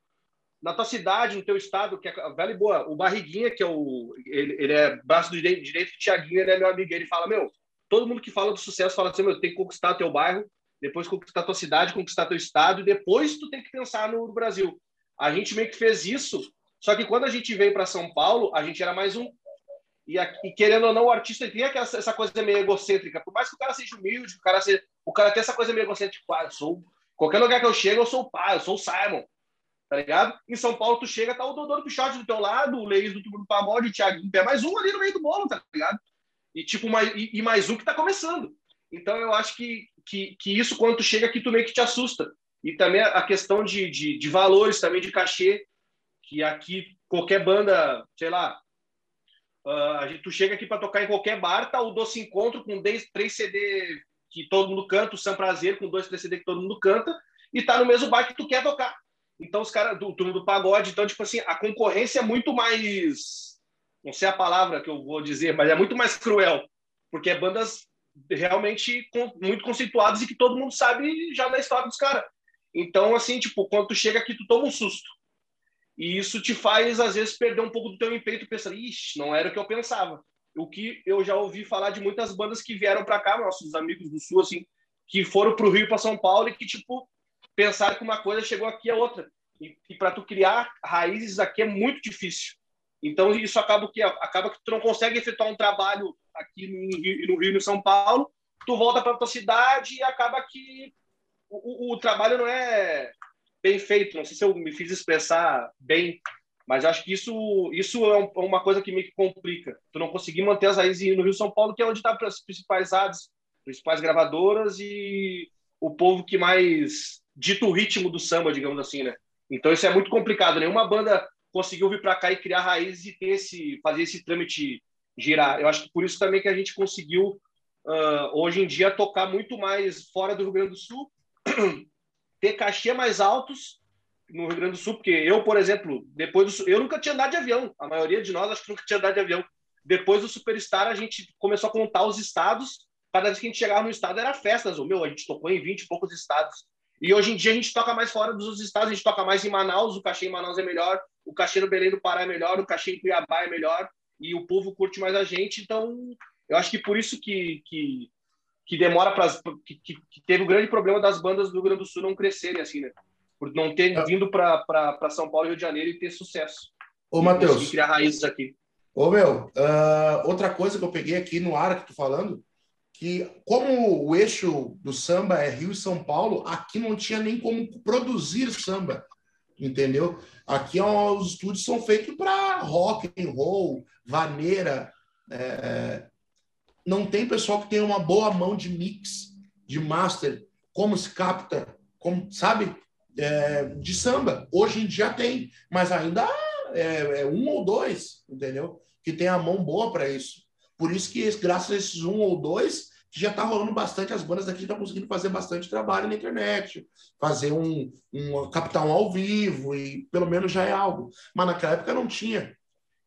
na tua cidade, no teu estado, que é velho boa, o Barriguinha, que é o. Ele, ele é braço do direito, direito do Tiaguinho, ele é meu amigo. Ele fala: Meu, todo mundo que fala do sucesso fala assim: Meu, tem que conquistar teu bairro, depois conquistar tua cidade, conquistar teu estado, e depois tu tem que pensar no, no Brasil. A gente meio que fez isso, só que quando a gente veio para São Paulo, a gente era mais um. E, e, querendo ou não, o artista tem aquela, essa coisa meio egocêntrica. Por mais que o cara seja humilde, o cara, seja, o cara tem essa coisa meio egocêntrica. Ah, eu sou. Qualquer lugar que eu chego, eu sou o pai, eu sou o Simon tá ligado? Em São Paulo, tu chega, tá o Dodô do Pichote do teu lado, o Leis do Tubo do Pagode, o Thiago pé, mais um ali no meio do bolo, tá ligado? E, tipo, mais, e, e, mais um que tá começando. Então, eu acho que, que, que isso, quando tu chega aqui, tu meio que te assusta. E também a questão de, de, de valores, também de cachê, que aqui qualquer banda, sei lá, uh, gente, tu chega aqui para tocar em qualquer bar, tá o Doce Encontro com 10, 3 CD que todo mundo canta, o Sam Prazer com dois, três CD que todo mundo canta, e tá no mesmo bar que tu quer tocar. Então, os caras do turno do pagode, então, tipo assim, a concorrência é muito mais. Não sei a palavra que eu vou dizer, mas é muito mais cruel. Porque é bandas realmente muito conceituados e que todo mundo sabe já da história dos caras. Então, assim, tipo, quando tu chega aqui, tu toma um susto. E isso te faz, às vezes, perder um pouco do teu empenho, pensando, ixi, não era o que eu pensava. O que eu já ouvi falar de muitas bandas que vieram para cá, nossos amigos do Sul, assim, que foram para o Rio para São Paulo e que, tipo, pensaram que uma coisa chegou aqui a outra. E, e para tu criar raízes aqui é muito difícil. Então, isso acaba que, acaba que tu não consegue efetuar um trabalho aqui no Rio, no Rio no São Paulo, tu volta para tua cidade e acaba que o, o, o trabalho não é bem feito. Não sei se eu me fiz expressar bem, mas acho que isso, isso é uma coisa que meio que complica. Tu não conseguir manter as raízes no Rio São Paulo, que é onde está as principais ads, principais gravadoras e o povo que mais dita o ritmo do samba, digamos assim, né? Então isso é muito complicado. Nenhuma banda conseguiu vir para cá e criar raízes e ter esse, fazer esse trâmite girar. Eu acho que por isso também que a gente conseguiu uh, hoje em dia tocar muito mais fora do Rio Grande do Sul [clears throat] ter cachê mais altos no Rio Grande do Sul, porque eu, por exemplo, depois do, eu nunca tinha andado de avião. A maioria de nós acho que nunca tinha andado de avião. Depois do Superstar, a gente começou a contar os estados. Cada vez que a gente chegava no estado era festas. O meu, a gente tocou em 20 e poucos estados. E hoje em dia a gente toca mais fora dos estados, a gente toca mais em Manaus, o cachê em Manaus é melhor, o cachê no Belém do Pará é melhor, o cachê em Cuiabá é melhor, e o povo curte mais a gente. Então, eu acho que por isso que, que que demora para que, que, teve o grande problema das bandas do Rio Grande do Sul não crescerem assim, né? Por não ter é. vindo para São Paulo e Rio de Janeiro e ter sucesso. Ô, Matheus. criar raízes aqui. Ô, meu, uh, outra coisa que eu peguei aqui no ar que tu falando, que como o eixo do samba é Rio e São Paulo, aqui não tinha nem como produzir samba, entendeu? Aqui ó, os estúdios são feitos para rock and roll, vaneira, é, não tem pessoal que tem uma boa mão de mix, de master, como se capta, como sabe, é, de samba. Hoje em dia tem, mas ainda é, é um ou dois, entendeu? Que tem a mão boa para isso. Por isso que, graças a esses um ou dois, que já está rolando bastante, as bandas daqui estão conseguindo fazer bastante trabalho na internet, fazer um, um captar um ao vivo, e pelo menos já é algo. Mas naquela época não tinha.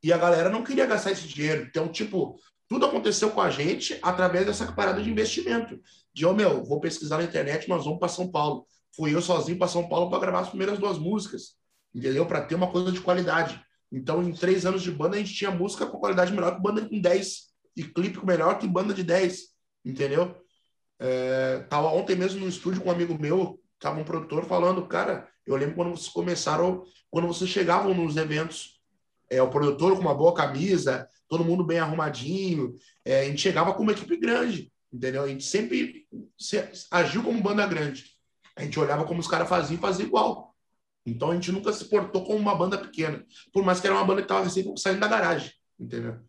E a galera não queria gastar esse dinheiro. Então, tipo, tudo aconteceu com a gente através dessa parada de investimento. De, oh, meu, vou pesquisar na internet, nós vamos para São Paulo. Fui eu sozinho para São Paulo para gravar as primeiras duas músicas, entendeu? Para ter uma coisa de qualidade. Então, em três anos de banda, a gente tinha música com qualidade melhor que banda com 10 e clipe melhor que banda de 10, entendeu? É, tava ontem mesmo no estúdio com um amigo meu, tava um produtor falando, cara, eu lembro quando vocês começaram, quando vocês chegavam nos eventos, é, o produtor com uma boa camisa, todo mundo bem arrumadinho. É, a gente chegava com uma equipe grande, entendeu? A gente sempre se, agiu como banda grande. A gente olhava como os caras faziam e fazia igual. Então a gente nunca se portou como uma banda pequena, por mais que era uma banda que estava recém saindo da garagem, entendeu?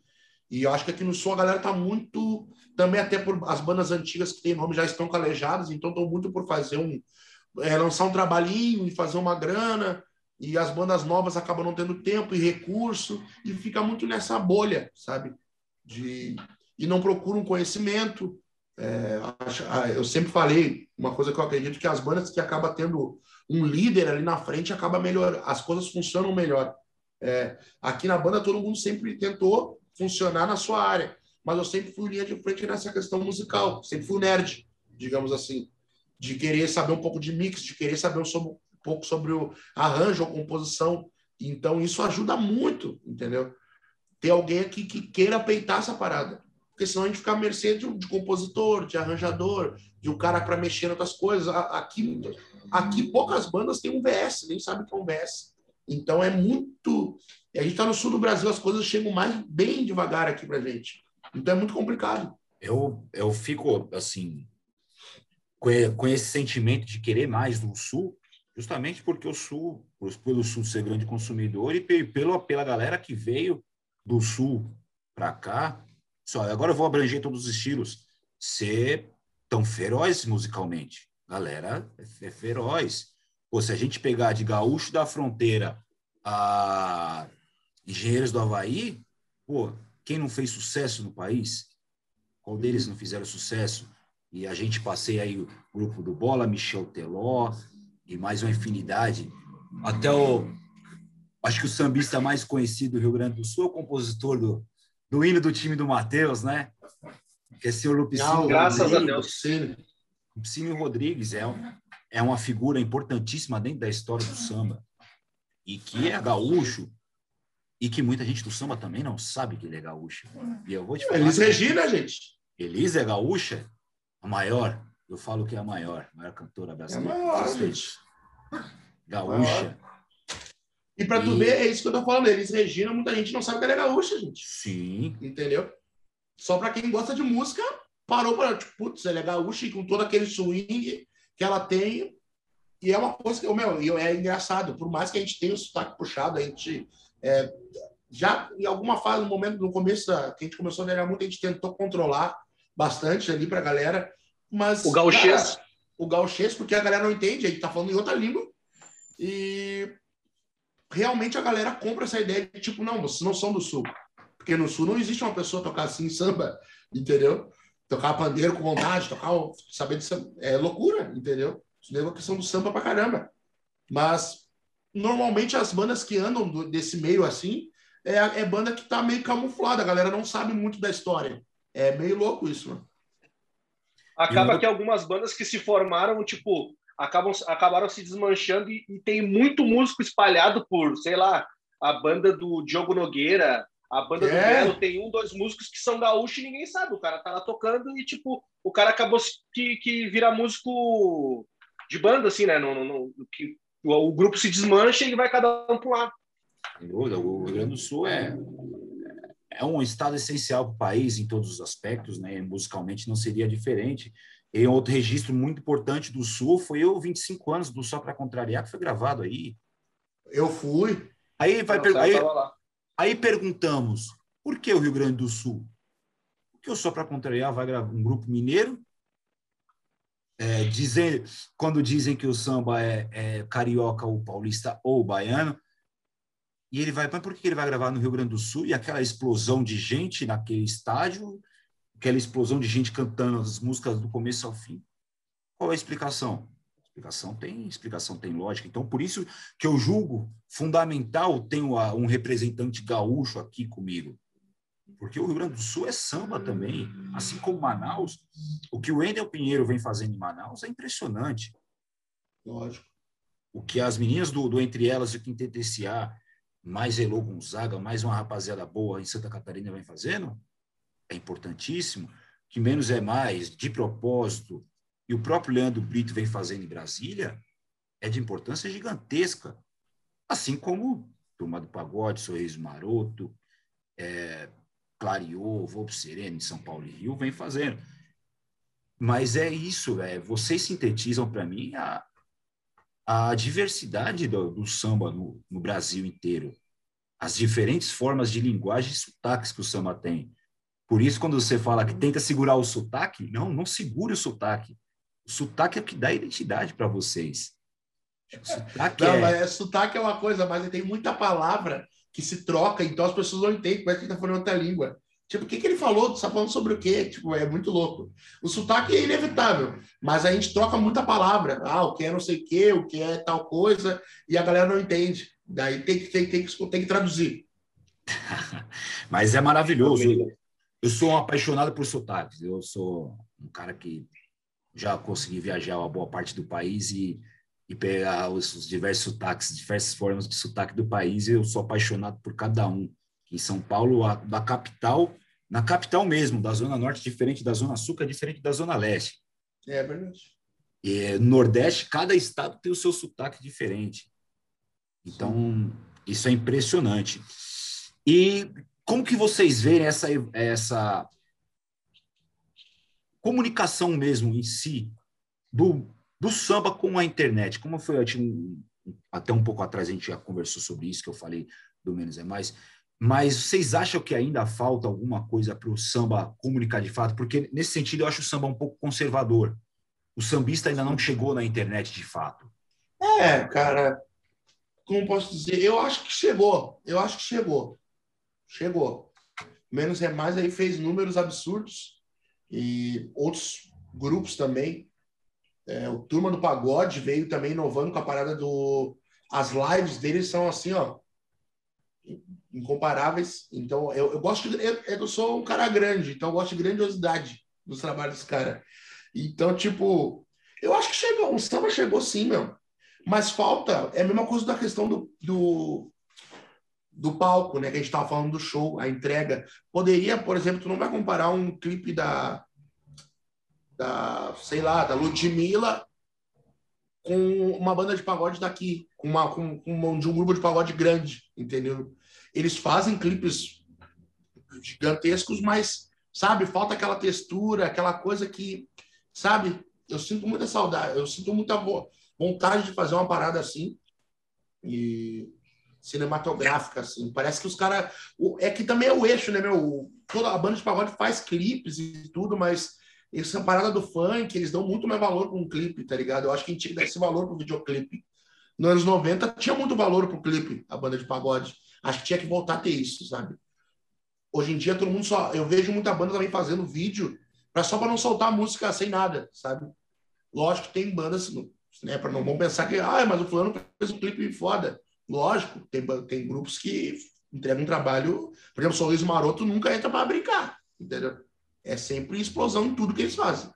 E eu acho que aqui no Sul a galera tá muito, também até por as bandas antigas que têm nome já estão calejadas, então estão muito por fazer um, é, lançar um trabalhinho e fazer uma grana, e as bandas novas acabam não tendo tempo e recurso e fica muito nessa bolha, sabe? De e não procuram conhecimento. É, eu sempre falei uma coisa que eu acredito que as bandas que acabam tendo um líder ali na frente acaba melhor, as coisas funcionam melhor. É, aqui na banda todo mundo sempre tentou funcionar na sua área, mas eu sempre fui linha de frente nessa questão musical, sempre fui nerd, digamos assim, de querer saber um pouco de mix, de querer saber um, pouco sobre o arranjo ou composição. Então, isso ajuda muito, entendeu? Ter alguém aqui que queira peitar essa parada. Porque senão a gente fica à mercê de, de compositor, de arranjador, de um cara para mexer em outras coisas. Aqui, aqui poucas bandas têm um VS, nem sabe o que é um VS. Então é muito. A gente está no sul do Brasil, as coisas chegam mais bem devagar aqui para gente. Então é muito complicado. Eu, eu fico assim com esse sentimento de querer mais do sul, justamente porque o Sul, pelo Sul ser grande consumidor e pelo, pela galera que veio do Sul para cá, só agora eu vou abranger todos os estilos, ser tão feroz musicalmente. Galera é, é feroz. Pô, se a gente pegar de Gaúcho da Fronteira a Engenheiros do Havaí, pô, quem não fez sucesso no país? Qual deles não fizeram sucesso? E a gente passei aí o grupo do Bola, Michel Teló, e mais uma infinidade. Até o. Acho que o sambista mais conhecido do Rio Grande do Sul, o compositor do, do hino do time do Matheus, né? que é senhor Lupicínio Graças Rodrigues. a Deus. Lupicínio Rodrigues é, é uma figura importantíssima dentro da história do samba. E que é gaúcho, e que muita gente do samba também não sabe que ele é gaúcho. E eu vou te falar. Elis Regina, gente. Elis é gaúcha, a maior. Eu falo que é a maior, a maior cantora brasileira. É maior, gente. Gaúcha. E para tu ver, é isso que eu tô falando. Elis Regina, muita gente não sabe que ela é gaúcha, gente. Sim. Entendeu? Só para quem gosta de música, parou para, tipo, putz, ela é gaúcha e com todo aquele swing que ela tem. E é uma coisa que, meu, é engraçado. Por mais que a gente tenha o sotaque puxado, a gente é, já em alguma fase, no momento, no começo da, que a gente começou a ganhar muito, a gente tentou controlar bastante ali para a galera. Mas, o gauchês. Cara, o gauchês, porque a galera não entende, a gente tá falando em outra língua. E realmente a galera compra essa ideia de tipo, não, vocês não são do sul. Porque no sul não existe uma pessoa tocar assim samba, entendeu? Tocar pandeiro com vontade, tocar, saber de samba. É loucura, entendeu? Isso é uma questão do samba pra caramba. Mas normalmente as bandas que andam do, desse meio assim é, é banda que tá meio camuflada, a galera não sabe muito da história. É meio louco isso, mano. Acaba eu... que algumas bandas que se formaram, tipo, acabam, acabaram se desmanchando e, e, tem muito músico espalhado por, sei lá, a banda do Diogo Nogueira, a banda é. do Belo, tem um, dois músicos que são gaúchos e ninguém sabe. O cara tá lá tocando e, tipo, o cara acabou que, que vira músico de banda, assim, né? No, no, no que o, o, grupo se desmancha e ele vai cada um pro lado. O Rio Grande do Sul é, é um estado essencial para o país em todos os aspectos, né? Musicalmente não seria diferente. E outro registro muito importante do Sul foi o 25 anos do Só para Contrariar, que foi gravado aí. Eu fui. Aí, vai per... aí, aí perguntamos, por que o Rio Grande do Sul? Porque o Só para Contrariar vai gravar um grupo mineiro, é, dizem, quando dizem que o samba é, é carioca ou paulista ou baiano, e ele vai, mas por que ele vai gravar no Rio Grande do Sul? E aquela explosão de gente naquele estádio, aquela explosão de gente cantando as músicas do começo ao fim. Qual é a explicação? Explicação tem, explicação tem lógica. Então, por isso que eu julgo fundamental ter um representante gaúcho aqui comigo. Porque o Rio Grande do Sul é samba também, assim como Manaus. O que o Wendel Pinheiro vem fazendo em Manaus é impressionante. Lógico. O que as meninas do, do Entre Elas e o Quinteto S.A mais Elô Gonzaga, mais uma rapaziada boa em Santa Catarina vem fazendo, é importantíssimo. Que menos é mais, de propósito, e o próprio Leandro Brito vem fazendo em Brasília, é de importância gigantesca. Assim como Turma do Pagode, Sorriso Maroto, é, Clareou, Voo Sereno São Paulo e Rio vem fazendo. Mas é isso, é, vocês sintetizam para mim a, a diversidade do, do samba no, no, Brasil inteiro, as diferentes formas de linguagem e sotaques que o samba tem. Por isso, quando você fala que tenta segurar o sotaque, não, não segure o sotaque. O sotaque é o que dá identidade para vocês. [laughs] O sotaque não, é... É, sotaque é uma coisa, mas tem muita palavra que se troca, então as pessoas não entendem, parece que está falando outra língua. Tipo, o que, que ele falou? Está falando sobre o quê? Tipo, é muito louco. O sotaque é inevitável, mas a gente troca muita palavra. Ah, o que é não sei o quê, o que é tal coisa, e a galera não entende. Daí tem que, tem, tem que, tem que traduzir. [laughs] mas é maravilhoso. Eu sou um apaixonado por sotaques. Eu sou um cara que já consegui viajar uma boa parte do país e, e pegar os, os diversos sotaques, diversas formas de sotaque do país. Eu sou apaixonado por cada um em São Paulo, a, da capital, na capital mesmo, da Zona Norte, diferente da Zona Sul, é diferente da Zona Leste. É verdade. E, Nordeste, cada estado tem o seu sotaque diferente. Então, Sim. isso é impressionante. E como que vocês veem essa, essa comunicação mesmo em si do, do samba com a internet? Como foi, até um pouco atrás a gente já conversou sobre isso, que eu falei do Menos é Mais, mas vocês acham que ainda falta alguma coisa para o samba comunicar de fato? Porque, nesse sentido, eu acho o samba um pouco conservador. O sambista ainda não chegou na internet de fato. É, cara, como posso dizer? Eu acho que chegou. Eu acho que chegou. Chegou. Menos é mais aí fez números absurdos e outros grupos também. É, o Turma do Pagode veio também inovando com a parada do. As lives deles são assim, ó incomparáveis. Então, eu, eu gosto de, eu, eu sou um cara grande, então eu gosto de grandiosidade. dos trabalhos dos caras. Então, tipo, eu acho que chegou, o samba chegou sim, meu. Mas falta, é a mesma coisa da questão do, do, do palco, né? Que a gente estava falando do show, a entrega. Poderia, por exemplo, tu não vai comparar um clipe da, da sei lá, da Ludmilla com uma banda de pagode daqui, com, uma, com, com de um grupo de pagode grande, entendeu? Eles fazem clipes gigantescos, mas, sabe, falta aquela textura, aquela coisa que, sabe, eu sinto muita saudade, eu sinto muita vontade de fazer uma parada assim e cinematográfica, assim. Parece que os caras. É que também é o eixo, né, meu? Toda a banda de pagode faz clipes e tudo, mas essa parada do funk, eles dão muito mais valor para um clipe, tá ligado? Eu acho que a gente tinha que dar esse valor pro videoclipe. Nos anos 90 tinha muito valor pro clipe, a banda de pagode. Acho que tinha que voltar a ter isso, sabe? Hoje em dia todo mundo só. Eu vejo muita banda também fazendo vídeo para só para não soltar música sem nada, sabe? Lógico que tem bandas, né? Para não vão pensar que, ah, mas o fulano fez um clipe foda. Lógico, tem, tem grupos que entregam um trabalho. Por exemplo, o Sorriso Maroto nunca entra para brincar, entendeu? É sempre explosão em tudo que eles fazem.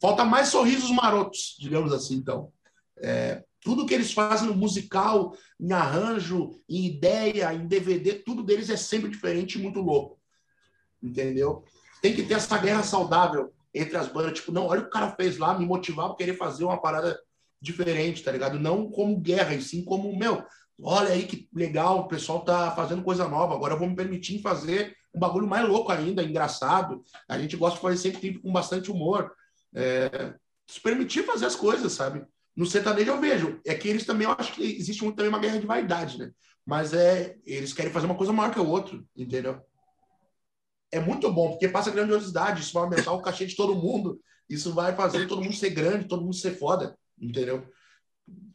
Falta mais sorrisos marotos, digamos assim, então. É, tudo que eles fazem no musical, em arranjo, em ideia, em DVD, tudo deles é sempre diferente e muito louco. Entendeu? Tem que ter essa guerra saudável entre as bandas. Tipo, não, olha o que o cara fez lá, me motivar para querer fazer uma parada diferente, tá ligado? Não como guerra, e sim como, meu, olha aí que legal, o pessoal tá fazendo coisa nova, agora eu vou me permitir fazer um bagulho mais louco ainda, engraçado. A gente gosta de fazer sempre com bastante humor. É, se permitir fazer as coisas, sabe? No sertanejo eu vejo. É que eles também, eu acho que existe muito, também uma guerra de vaidade, né? Mas é, eles querem fazer uma coisa maior que o outro, entendeu? É muito bom, porque passa grandiosidade, isso vai aumentar o cachê de todo mundo, isso vai fazer todo mundo ser grande, todo mundo ser foda, entendeu?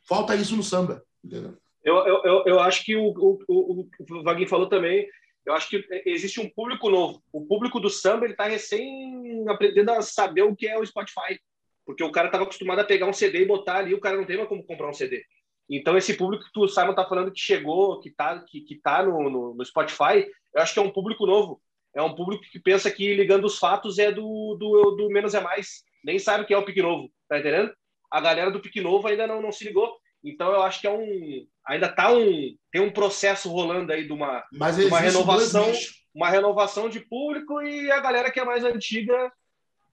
Falta isso no samba, entendeu? Eu, eu, eu acho que o, o, o, o Vaguinho falou também, eu acho que existe um público novo. O público do samba ele está recém aprendendo a saber o que é o Spotify, porque o cara estava acostumado a pegar um CD e botar ali, o cara não tem mais como comprar um CD. Então esse público que o Simon está falando que chegou, que está que, que tá no, no, no, Spotify, eu acho que é um público novo. É um público que pensa que ligando os fatos é do, do, do menos é mais. Nem sabe o que é o Pique Novo, tá entendendo? A galera do Pique Novo ainda não, não se ligou. Então eu acho que é um ainda tá um tem um processo rolando aí de uma, Mas uma renovação, uma renovação de público e a galera que é mais antiga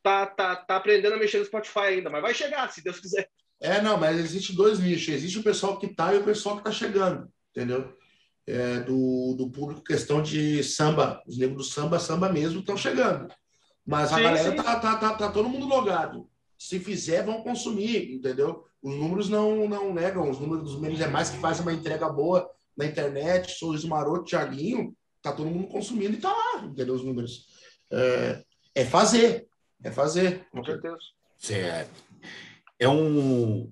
tá, tá, tá aprendendo a mexer no Spotify ainda, mas vai chegar, se Deus quiser. É, não, mas existe dois nichos. Existe o pessoal que tá e o pessoal que tá chegando, entendeu? É, do, do público, questão de samba. Os negros do samba, samba mesmo, estão chegando. Mas a sim, galera sim. Tá, tá, tá, tá todo mundo logado. Se fizer, vão consumir, entendeu? Os números não, não negam, os números dos memes é mais que faz uma entrega boa na internet, Sorriso Maroto, Thiaguinho, tá todo mundo consumindo e tá lá, entendeu? Os números. É, é fazer, é fazer. Com certeza. É, é, um,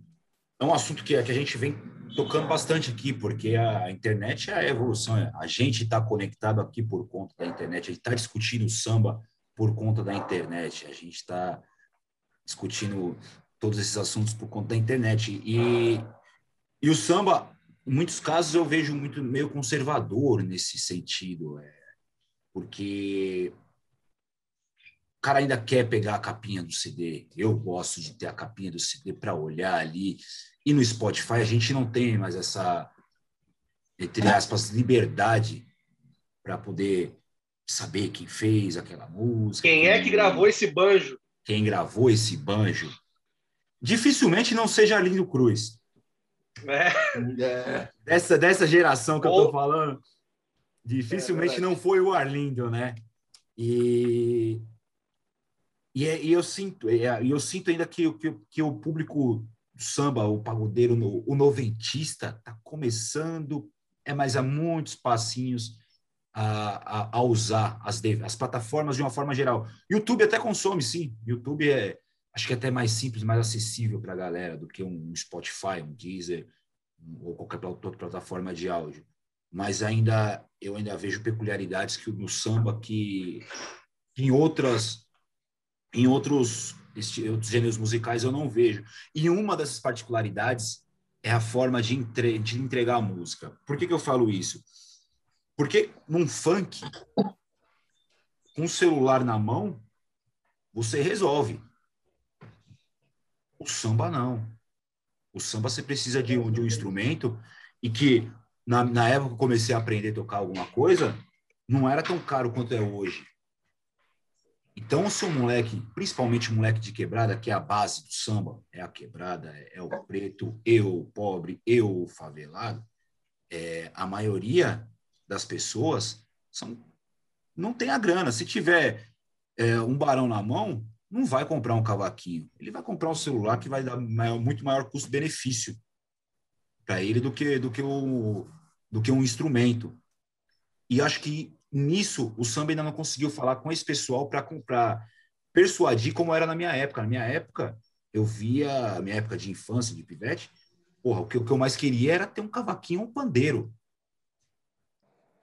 é um assunto que, que a gente vem tocando bastante aqui, porque a internet é a evolução. A gente está conectado aqui por conta da internet, a gente está discutindo samba por conta da internet, a gente está discutindo todos esses assuntos por conta da internet. E, e o samba, em muitos casos, eu vejo muito meio conservador nesse sentido, é, porque o cara ainda quer pegar a capinha do CD. Eu gosto de ter a capinha do CD para olhar ali. E no Spotify a gente não tem mais essa, entre aspas, liberdade para poder saber quem fez aquela música. Quem, quem é que gravou esse banjo? Quem gravou esse banjo? dificilmente não seja Arlindo Cruz. É. é. Dessa, dessa geração que Ou... eu tô falando, dificilmente é não foi o Arlindo, né? E, e, é, e eu sinto, e é, eu sinto ainda que, que, que o público do samba, o pagodeiro, o noventista, está começando, é mais há muitos passinhos a, a, a usar as, as plataformas de uma forma geral. YouTube até consome, sim. YouTube é, acho que é até mais simples, mais acessível para a galera do que um Spotify, um Deezer ou qualquer outra plataforma de áudio. Mas ainda eu ainda vejo peculiaridades que no samba que, em outras em outros, outros gêneros musicais eu não vejo. E uma dessas particularidades é a forma de, entre, de entregar a música. Por que, que eu falo isso? Porque num funk, com o celular na mão, você resolve. O samba não. O samba você precisa de um, de um instrumento e que na, na época que eu comecei a aprender a tocar alguma coisa, não era tão caro quanto é hoje. Então, o moleque, principalmente o moleque de quebrada, que é a base do samba, é a quebrada, é o preto, eu, o pobre, eu, o favelado, é, a maioria das pessoas são, não tem a grana. Se tiver é, um barão na mão, não vai comprar um cavaquinho. Ele vai comprar um celular que vai dar maior, muito maior custo-benefício para ele do que, do, que o, do que um instrumento. E acho que nisso o samba ainda não conseguiu falar com esse pessoal para comprar, persuadir como era na minha época. Na minha época, eu via, minha época de infância, de pivete, porra, o que, o que eu mais queria era ter um cavaquinho, um pandeiro.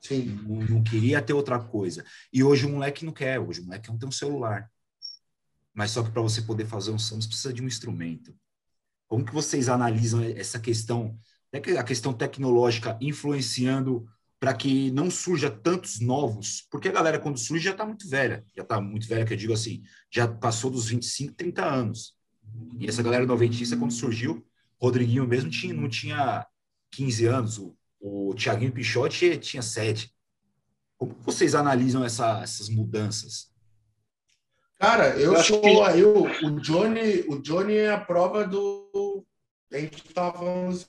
Sim. Não, não, queria ter outra coisa. E hoje o moleque não quer, hoje o moleque não tem um celular. Mas só que para você poder fazer um samba, você precisa de um instrumento. Como que vocês analisam essa questão, a questão tecnológica influenciando para que não surja tantos novos? Porque a galera, quando surge, já está muito velha. Já está muito velha, que eu digo assim, já passou dos 25, 30 anos. E essa galera noventista, quando surgiu, Rodriguinho mesmo tinha, não tinha 15 anos, o, o Thiaguinho Pichotti tinha 7. Como vocês analisam essa, essas mudanças? Cara, eu, eu sou que... eu, o Johnny, o Johnny é a prova do a gente estava falando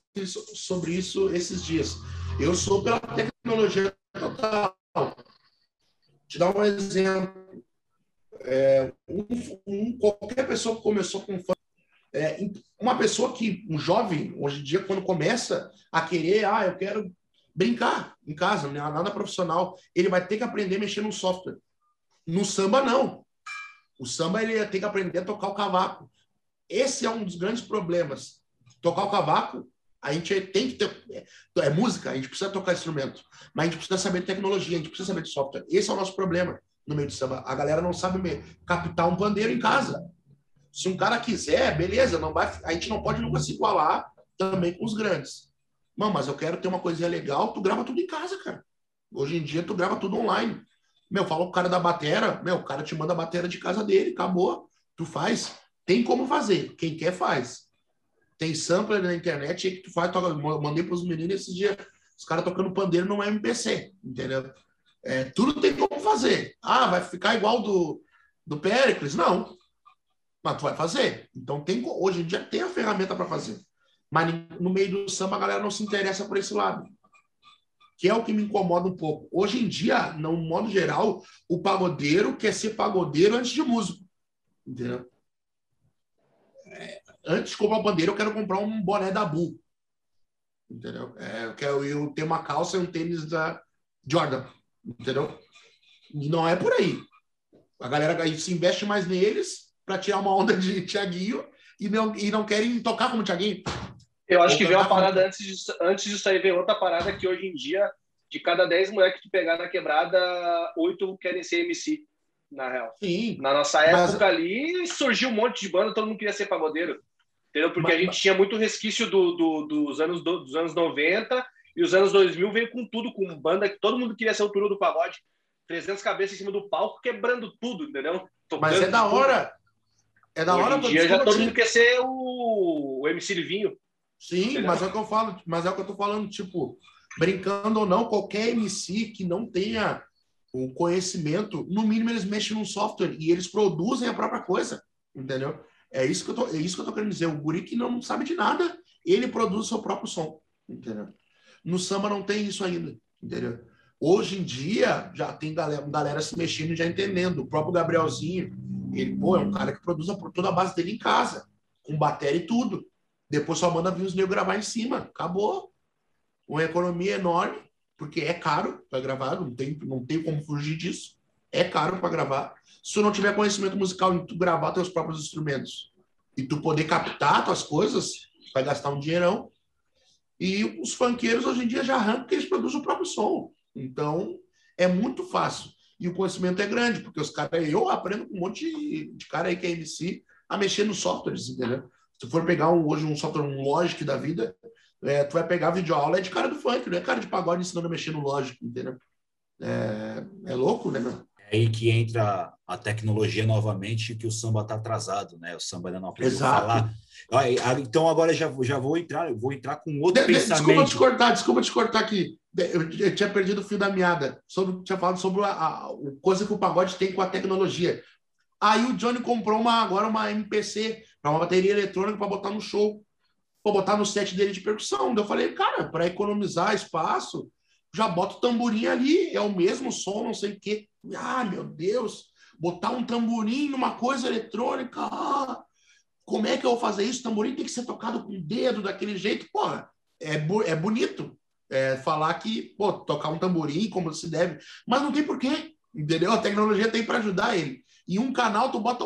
sobre isso esses dias. Eu sou pela tecnologia total. Te dar um exemplo. É, um, um, qualquer pessoa que começou com fã, é, uma pessoa que, um jovem, hoje em dia, quando começa a querer, ah, eu quero brincar em casa, é nada profissional, ele vai ter que aprender a mexer no software. No samba, não. O samba, ele tem que aprender a tocar o cavaco. Esse é um dos grandes problemas. Tocar o cavaco, a gente tem que ter. É, é música, a gente precisa tocar instrumento. Mas a gente precisa saber de tecnologia, a gente precisa saber de software. Esse é o nosso problema no meio de samba. A galera não sabe captar um pandeiro em casa. Se um cara quiser, beleza, não vai, a gente não pode nunca se igualar também com os grandes. Não, mas eu quero ter uma coisinha legal, tu grava tudo em casa, cara. Hoje em dia tu grava tudo online. Meu, fala com o cara da batera, meu, o cara te manda a batera de casa dele, acabou. Tu faz. Tem como fazer. Quem quer faz. Tem sampler na internet aí que tu faz, toca, mandei para os meninos esses dias, os caras tocando pandeiro no MPC, entendeu? É, tudo tem como fazer. Ah, vai ficar igual do, do Pericles? Não. Mas tu vai fazer. Então, tem, hoje em dia tem a ferramenta para fazer. Mas no meio do samba, a galera não se interessa por esse lado. Que é o que me incomoda um pouco. Hoje em dia, no modo geral, o pagodeiro quer ser pagodeiro antes de músico. Entendeu? É, antes de comprar o bandeira, eu quero comprar um boné da Bull. Entendeu? É, eu quero eu ter uma calça e um tênis da Jordan. Entendeu? Não é por aí. A galera se investe mais neles para tirar uma onda de Thiaguinho e não, e não querem tocar como Thiaguinho. Eu acho que veio uma parada antes de, antes disso aí, veio outra parada que hoje em dia, de cada 10 moleques que pegar na quebrada, oito querem ser MC, na real. Sim. Na nossa época mas... ali, surgiu um monte de banda, todo mundo queria ser pagodeiro. Entendeu? Porque mas, a gente tinha muito resquício do, do, dos, anos, do, dos anos 90 e os anos 2000 veio com tudo, com banda que todo mundo queria ser o turno do pagode. 300 cabeças em cima do palco, quebrando tudo, entendeu? Tocando mas é da hora. É da Hoje hora. Em dia já todo mundo quer ser o, o MC Livinho. Sim, entendeu? mas é o que eu falo. Mas é o que eu tô falando, tipo, brincando ou não, qualquer MC que não tenha o conhecimento, no mínimo eles mexem num software e eles produzem a própria coisa, entendeu? É isso que eu tô, é isso que eu tô querendo dizer. O guri que não sabe de nada, ele produz o seu próprio som, entendeu? No samba não tem isso ainda, entendeu? Hoje em dia já tem galera, galera se mexendo já entendendo. O próprio Gabrielzinho, ele, pô, é um cara que produz toda a base dele em casa, com bateria e tudo. Depois só manda vir os negros gravar em cima. Acabou. Uma economia enorme, porque é caro para gravar, não tem, não tem como fugir disso. É caro para gravar se tu não tiver conhecimento musical em tu gravar teus próprios instrumentos e tu poder captar tuas coisas, vai gastar um dinheirão. E os funkeiros hoje em dia já arrancam porque eles produzem o próprio som. Então, é muito fácil. E o conhecimento é grande, porque os caras, eu aprendo com um monte de, cara aí que é MC a mexer nos softwares, entendeu? Se tu for pegar um, hoje um software, um Logic da vida, é, tu vai pegar vídeo aula é de cara do funk, não é cara de pagode ensinando a mexer no Logic, entendeu? É, é louco, né, meu? É aí que entra a tecnologia novamente, que o samba está atrasado, né? O samba ainda não aprendeu Exato. a falar. Então agora já, já vou entrar, vou entrar com outro de, pensamento. Desculpa te cortar, desculpa te cortar aqui. Eu, eu tinha perdido o fio da meada. Sobre, tinha falado sobre a, a, coisa que o pagode tem com a tecnologia. Aí o Johnny comprou uma, agora uma MPC, uma bateria eletrônica para botar no show, para botar no set dele de percussão. eu falei, cara, para economizar espaço, já bota o tamborim ali, é o mesmo som, não sei o quê. Ah, meu Deus, botar um tamborim numa coisa eletrônica. Ah, como é que eu vou fazer isso? O tamborim tem que ser tocado com o dedo daquele jeito. Porra, é, é bonito é, falar que, pô, tocar um tamborim como se deve, mas não tem porquê, entendeu? A tecnologia tem para ajudar ele. E um canal, tu bota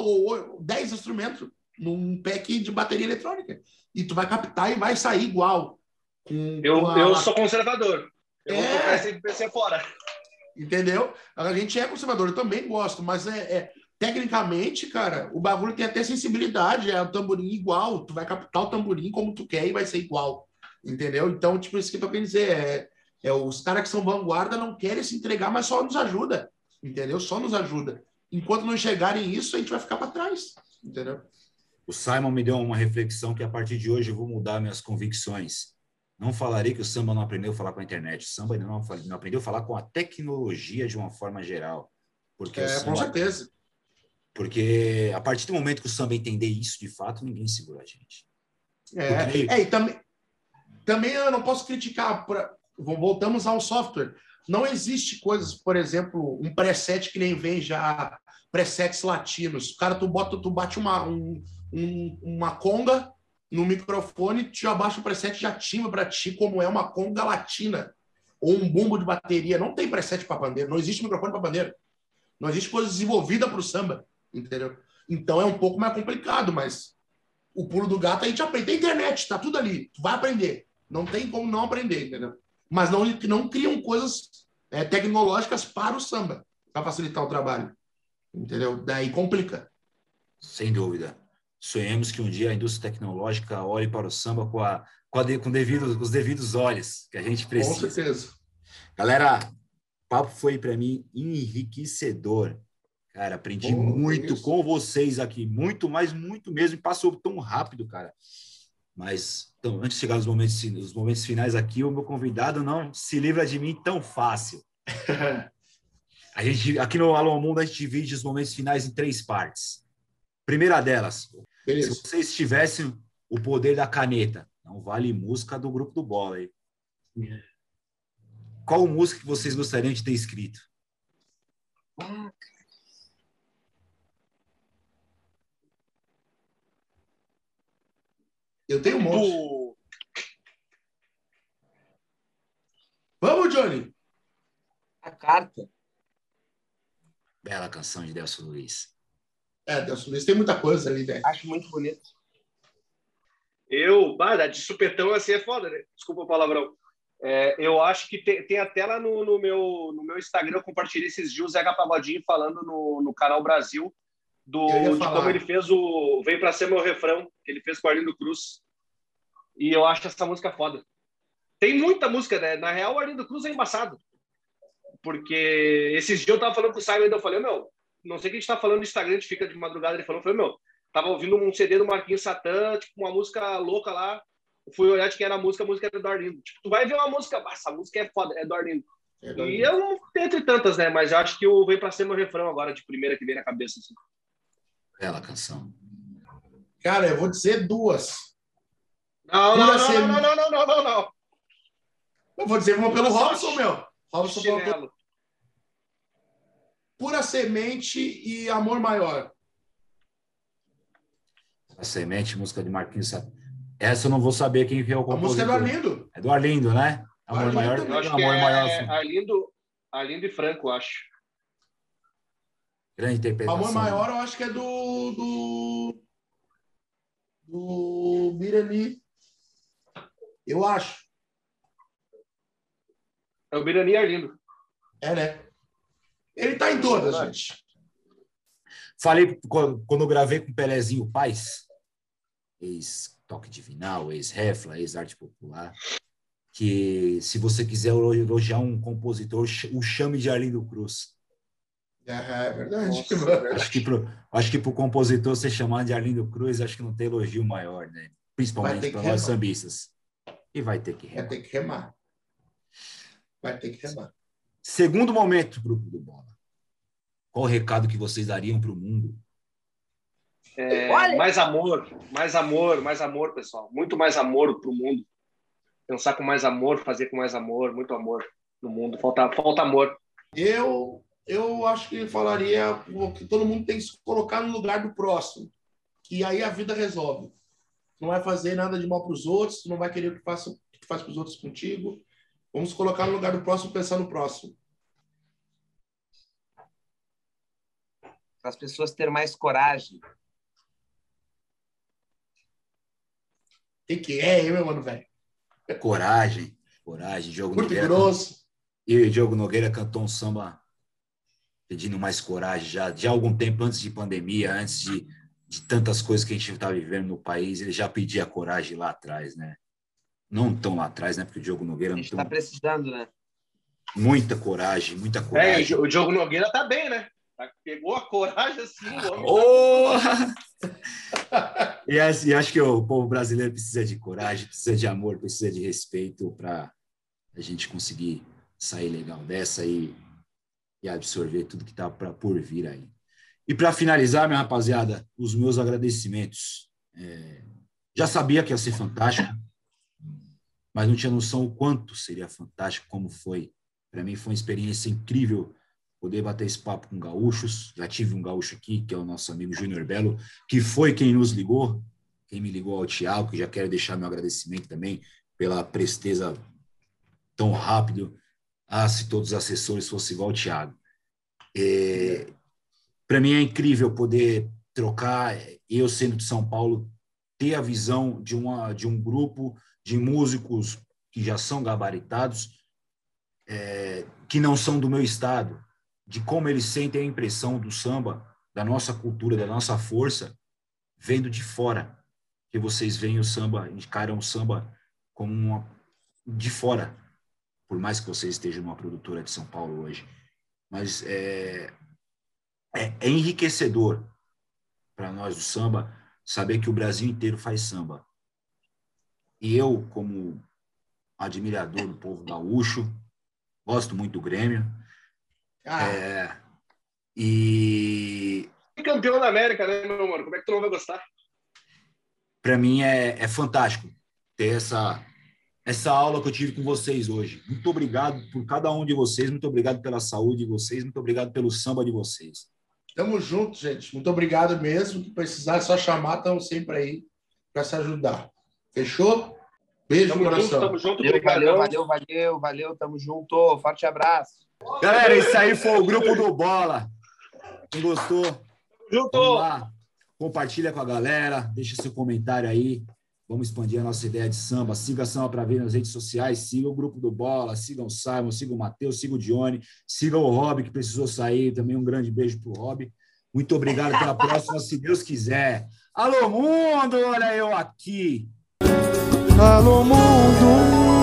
10 instrumentos num pack de bateria eletrônica. E tu vai captar e vai sair igual. eu, a... eu sou conservador. Eu é... vou tocar esse PC fora. Entendeu? A gente é conservador, eu também gosto, mas é, é, tecnicamente, cara, o bagulho tem até sensibilidade, é o tamborim igual, tu vai captar o tamborim como tu quer e vai ser igual. Entendeu? Então, tipo, isso que eu tô querendo dizer é, é os caras que são vanguarda não querem se entregar, mas só nos ajuda. Entendeu? Só nos ajuda. Enquanto não chegarem isso, a gente vai ficar para trás. Entendeu? O Simon me deu uma reflexão que a partir de hoje eu vou mudar minhas convicções. Não falarei que o samba não aprendeu a falar com a internet. O samba não, não aprendeu a falar com a tecnologia de uma forma geral. Porque é, samba, com certeza. Porque a partir do momento que o samba entender isso de fato, ninguém segura a gente. É, porque... é e também, também eu não posso criticar. Pra, voltamos ao software. Não existe coisas, por exemplo, um preset que nem vem já presets latinos. Cara, tu bota, tu bate uma, um, um, uma conga no microfone, tu já baixa o preset já timba para ti como é uma conga latina ou um bumbo de bateria. Não tem preset para pandeiro, não existe microfone para pandeiro. Não existe coisa desenvolvida para o samba, entendeu? Então é um pouco mais complicado, mas o pulo do gato a gente aprende. Tem internet, tá tudo ali, tu vai aprender. Não tem como não aprender, entendeu? Mas não, não criam coisas é, tecnológicas para o samba, para facilitar o trabalho. Entendeu? Daí complica. Sem dúvida sonhemos que um dia a indústria tecnológica olhe para o samba com, a, com, a, com devido, os devidos olhos que a gente precisa. Com certeza. Galera, o papo foi para mim enriquecedor. Cara, aprendi muito com vocês aqui, muito, mas muito mesmo, passou tão rápido, cara. Mas então, antes de chegar nos momentos, nos momentos finais aqui, o meu convidado não se livra de mim tão fácil. [laughs] a gente aqui no Alô Mundo a gente divide os momentos finais em três partes. Primeira delas, Beleza. Se vocês tivessem o poder da caneta, não vale música do grupo do Bola aí. Qual música que vocês gostariam de ter escrito? Eu tenho um monte. Vamos, Johnny! A carta. Bela canção de Delcio Luiz. É, Deus Luiz tem muita coisa ali, velho. Acho muito bonito. Eu, bah, de supetão assim é foda, né? Desculpa o palavrão. É, eu acho que tem, tem até lá no, no, meu, no meu Instagram, eu compartilhei esses dias o Zeca Pagodinho falando no, no canal Brasil do, de como ele fez o Vem Pra Ser Meu Refrão, que ele fez com o Arlindo Cruz. E eu acho essa música foda. Tem muita música, né? Na real, o Arlindo Cruz é embaçado. Porque esses dias eu tava falando com o Simon e eu falei, meu, não sei o que a gente tá falando no Instagram, a gente fica de madrugada, ele falou, foi meu, tava ouvindo um CD do Marquinhos Satã, tipo, uma música louca lá, fui olhar de quem era a música, a música era do Arlindo. Tipo, tu vai ver uma música, essa música é foda, é do Arlindo. É do e eu não entre tantas, né, mas eu acho que o Vem Pra Ser meu refrão agora, de primeira que vem na cabeça, assim. Bela canção. Cara, eu vou dizer duas. Não, não, não, ser... não, não, não, não, não, não, Eu vou dizer uma pelo Robson, meu. Robson falou Pura Semente e Amor Maior. A Semente, música de Marquinhos Essa eu não vou saber quem é o compositor. A música é do Arlindo. É do Arlindo, né? Amor Arlindo Maior. Eu acho Amor é Maior. Assim. Arlindo, Arlindo e Franco, acho. Grande interpretação. Amor Maior eu acho que é do... do... do Birani. Eu acho. É o Birani e Arlindo. É, né? Ele está em todas, gente. Falei quando eu gravei com o Pelezinho Paz, ex-Toque Divinal, ex-Refla, ex-Arte Popular, que se você quiser elogiar um compositor, o chame de Arlindo Cruz. É, é verdade. Nossa, acho que pro, acho que pro compositor ser chamado de Arlindo Cruz, acho que não tem elogio maior, né? Principalmente para nós sambistas. E vai ter que remar. Vai ter que remar. Vai ter que remar. Segundo momento, grupo do Bola. Qual o recado que vocês dariam para o mundo? É, mais amor, mais amor, mais amor, pessoal. Muito mais amor para o mundo. Pensar com mais amor, fazer com mais amor, muito amor no mundo. Falta, falta amor. Eu, eu acho que falaria que todo mundo tem que se colocar no lugar do próximo. Que aí a vida resolve. Não vai fazer nada de mal para os outros, não vai querer o que faça que faz para os outros contigo. Vamos colocar no lugar do próximo, pensar no próximo. Para as pessoas terem mais coragem. O que, é, hein, meu mano, velho? Coragem, coragem. Diogo Muito Nogueira. grosso. E o Diogo Nogueira cantou um samba pedindo mais coragem já de algum tempo antes de pandemia, antes de, de tantas coisas que a gente está vivendo no país. Ele já pedia coragem lá atrás, né? Não tão lá atrás, né? Porque o Diogo Nogueira não está tão... precisando, né? Muita coragem, muita é, coragem. É, o Diogo Nogueira tá bem, né? Tá, pegou a coragem assim, o homem. Oh! Tá... [laughs] e, e acho que o povo brasileiro precisa de coragem, precisa de amor, precisa de respeito para a gente conseguir sair legal dessa e, e absorver tudo que está por vir aí. E para finalizar, minha rapaziada, os meus agradecimentos. É, já sabia que ia ser fantástico mas não tinha noção o quanto seria fantástico, como foi. Para mim foi uma experiência incrível poder bater esse papo com gaúchos. Já tive um gaúcho aqui, que é o nosso amigo Júnior Belo, que foi quem nos ligou, quem me ligou ao Tiago, que já quero deixar meu agradecimento também pela presteza tão rápido. Ah, se todos os assessores fossem igual ao Tiago. É, Para mim é incrível poder trocar, eu sendo de São Paulo, ter a visão de, uma, de um grupo de músicos que já são gabaritados, é, que não são do meu estado, de como eles sentem a impressão do samba, da nossa cultura, da nossa força, vendo de fora. Que vocês veem o samba, encaram o samba como uma, de fora, por mais que vocês estejam numa produtora de São Paulo hoje. Mas é, é, é enriquecedor para nós do samba saber que o Brasil inteiro faz samba eu, como admirador do povo gaúcho, gosto muito do Grêmio. Ah. É, e. Campeão da América, né, meu amor? Como é que tu não vai gostar? Para mim é, é fantástico ter essa, essa aula que eu tive com vocês hoje. Muito obrigado por cada um de vocês, muito obrigado pela saúde de vocês, muito obrigado pelo samba de vocês. Tamo junto, gente. Muito obrigado mesmo. Que precisar, é só chamar, estamos sempre aí para se ajudar. Fechou? Beijo tamo coração. Junto, tamo junto, valeu, valeu, valeu, valeu, valeu, tamo junto. Forte abraço. Galera, isso aí foi o grupo do Bola. Quem gostou? Junto. Compartilha com a galera, deixa seu comentário aí. Vamos expandir a nossa ideia de samba. Siga a Samba para Ver nas redes sociais. Siga o grupo do Bola. Siga o Simon. Siga o Matheus. Siga o Dione. Siga o Rob, que precisou sair. Também um grande beijo para o Rob. Muito obrigado. Até a próxima, se Deus quiser. Alô, mundo! Olha eu aqui. Alô mundo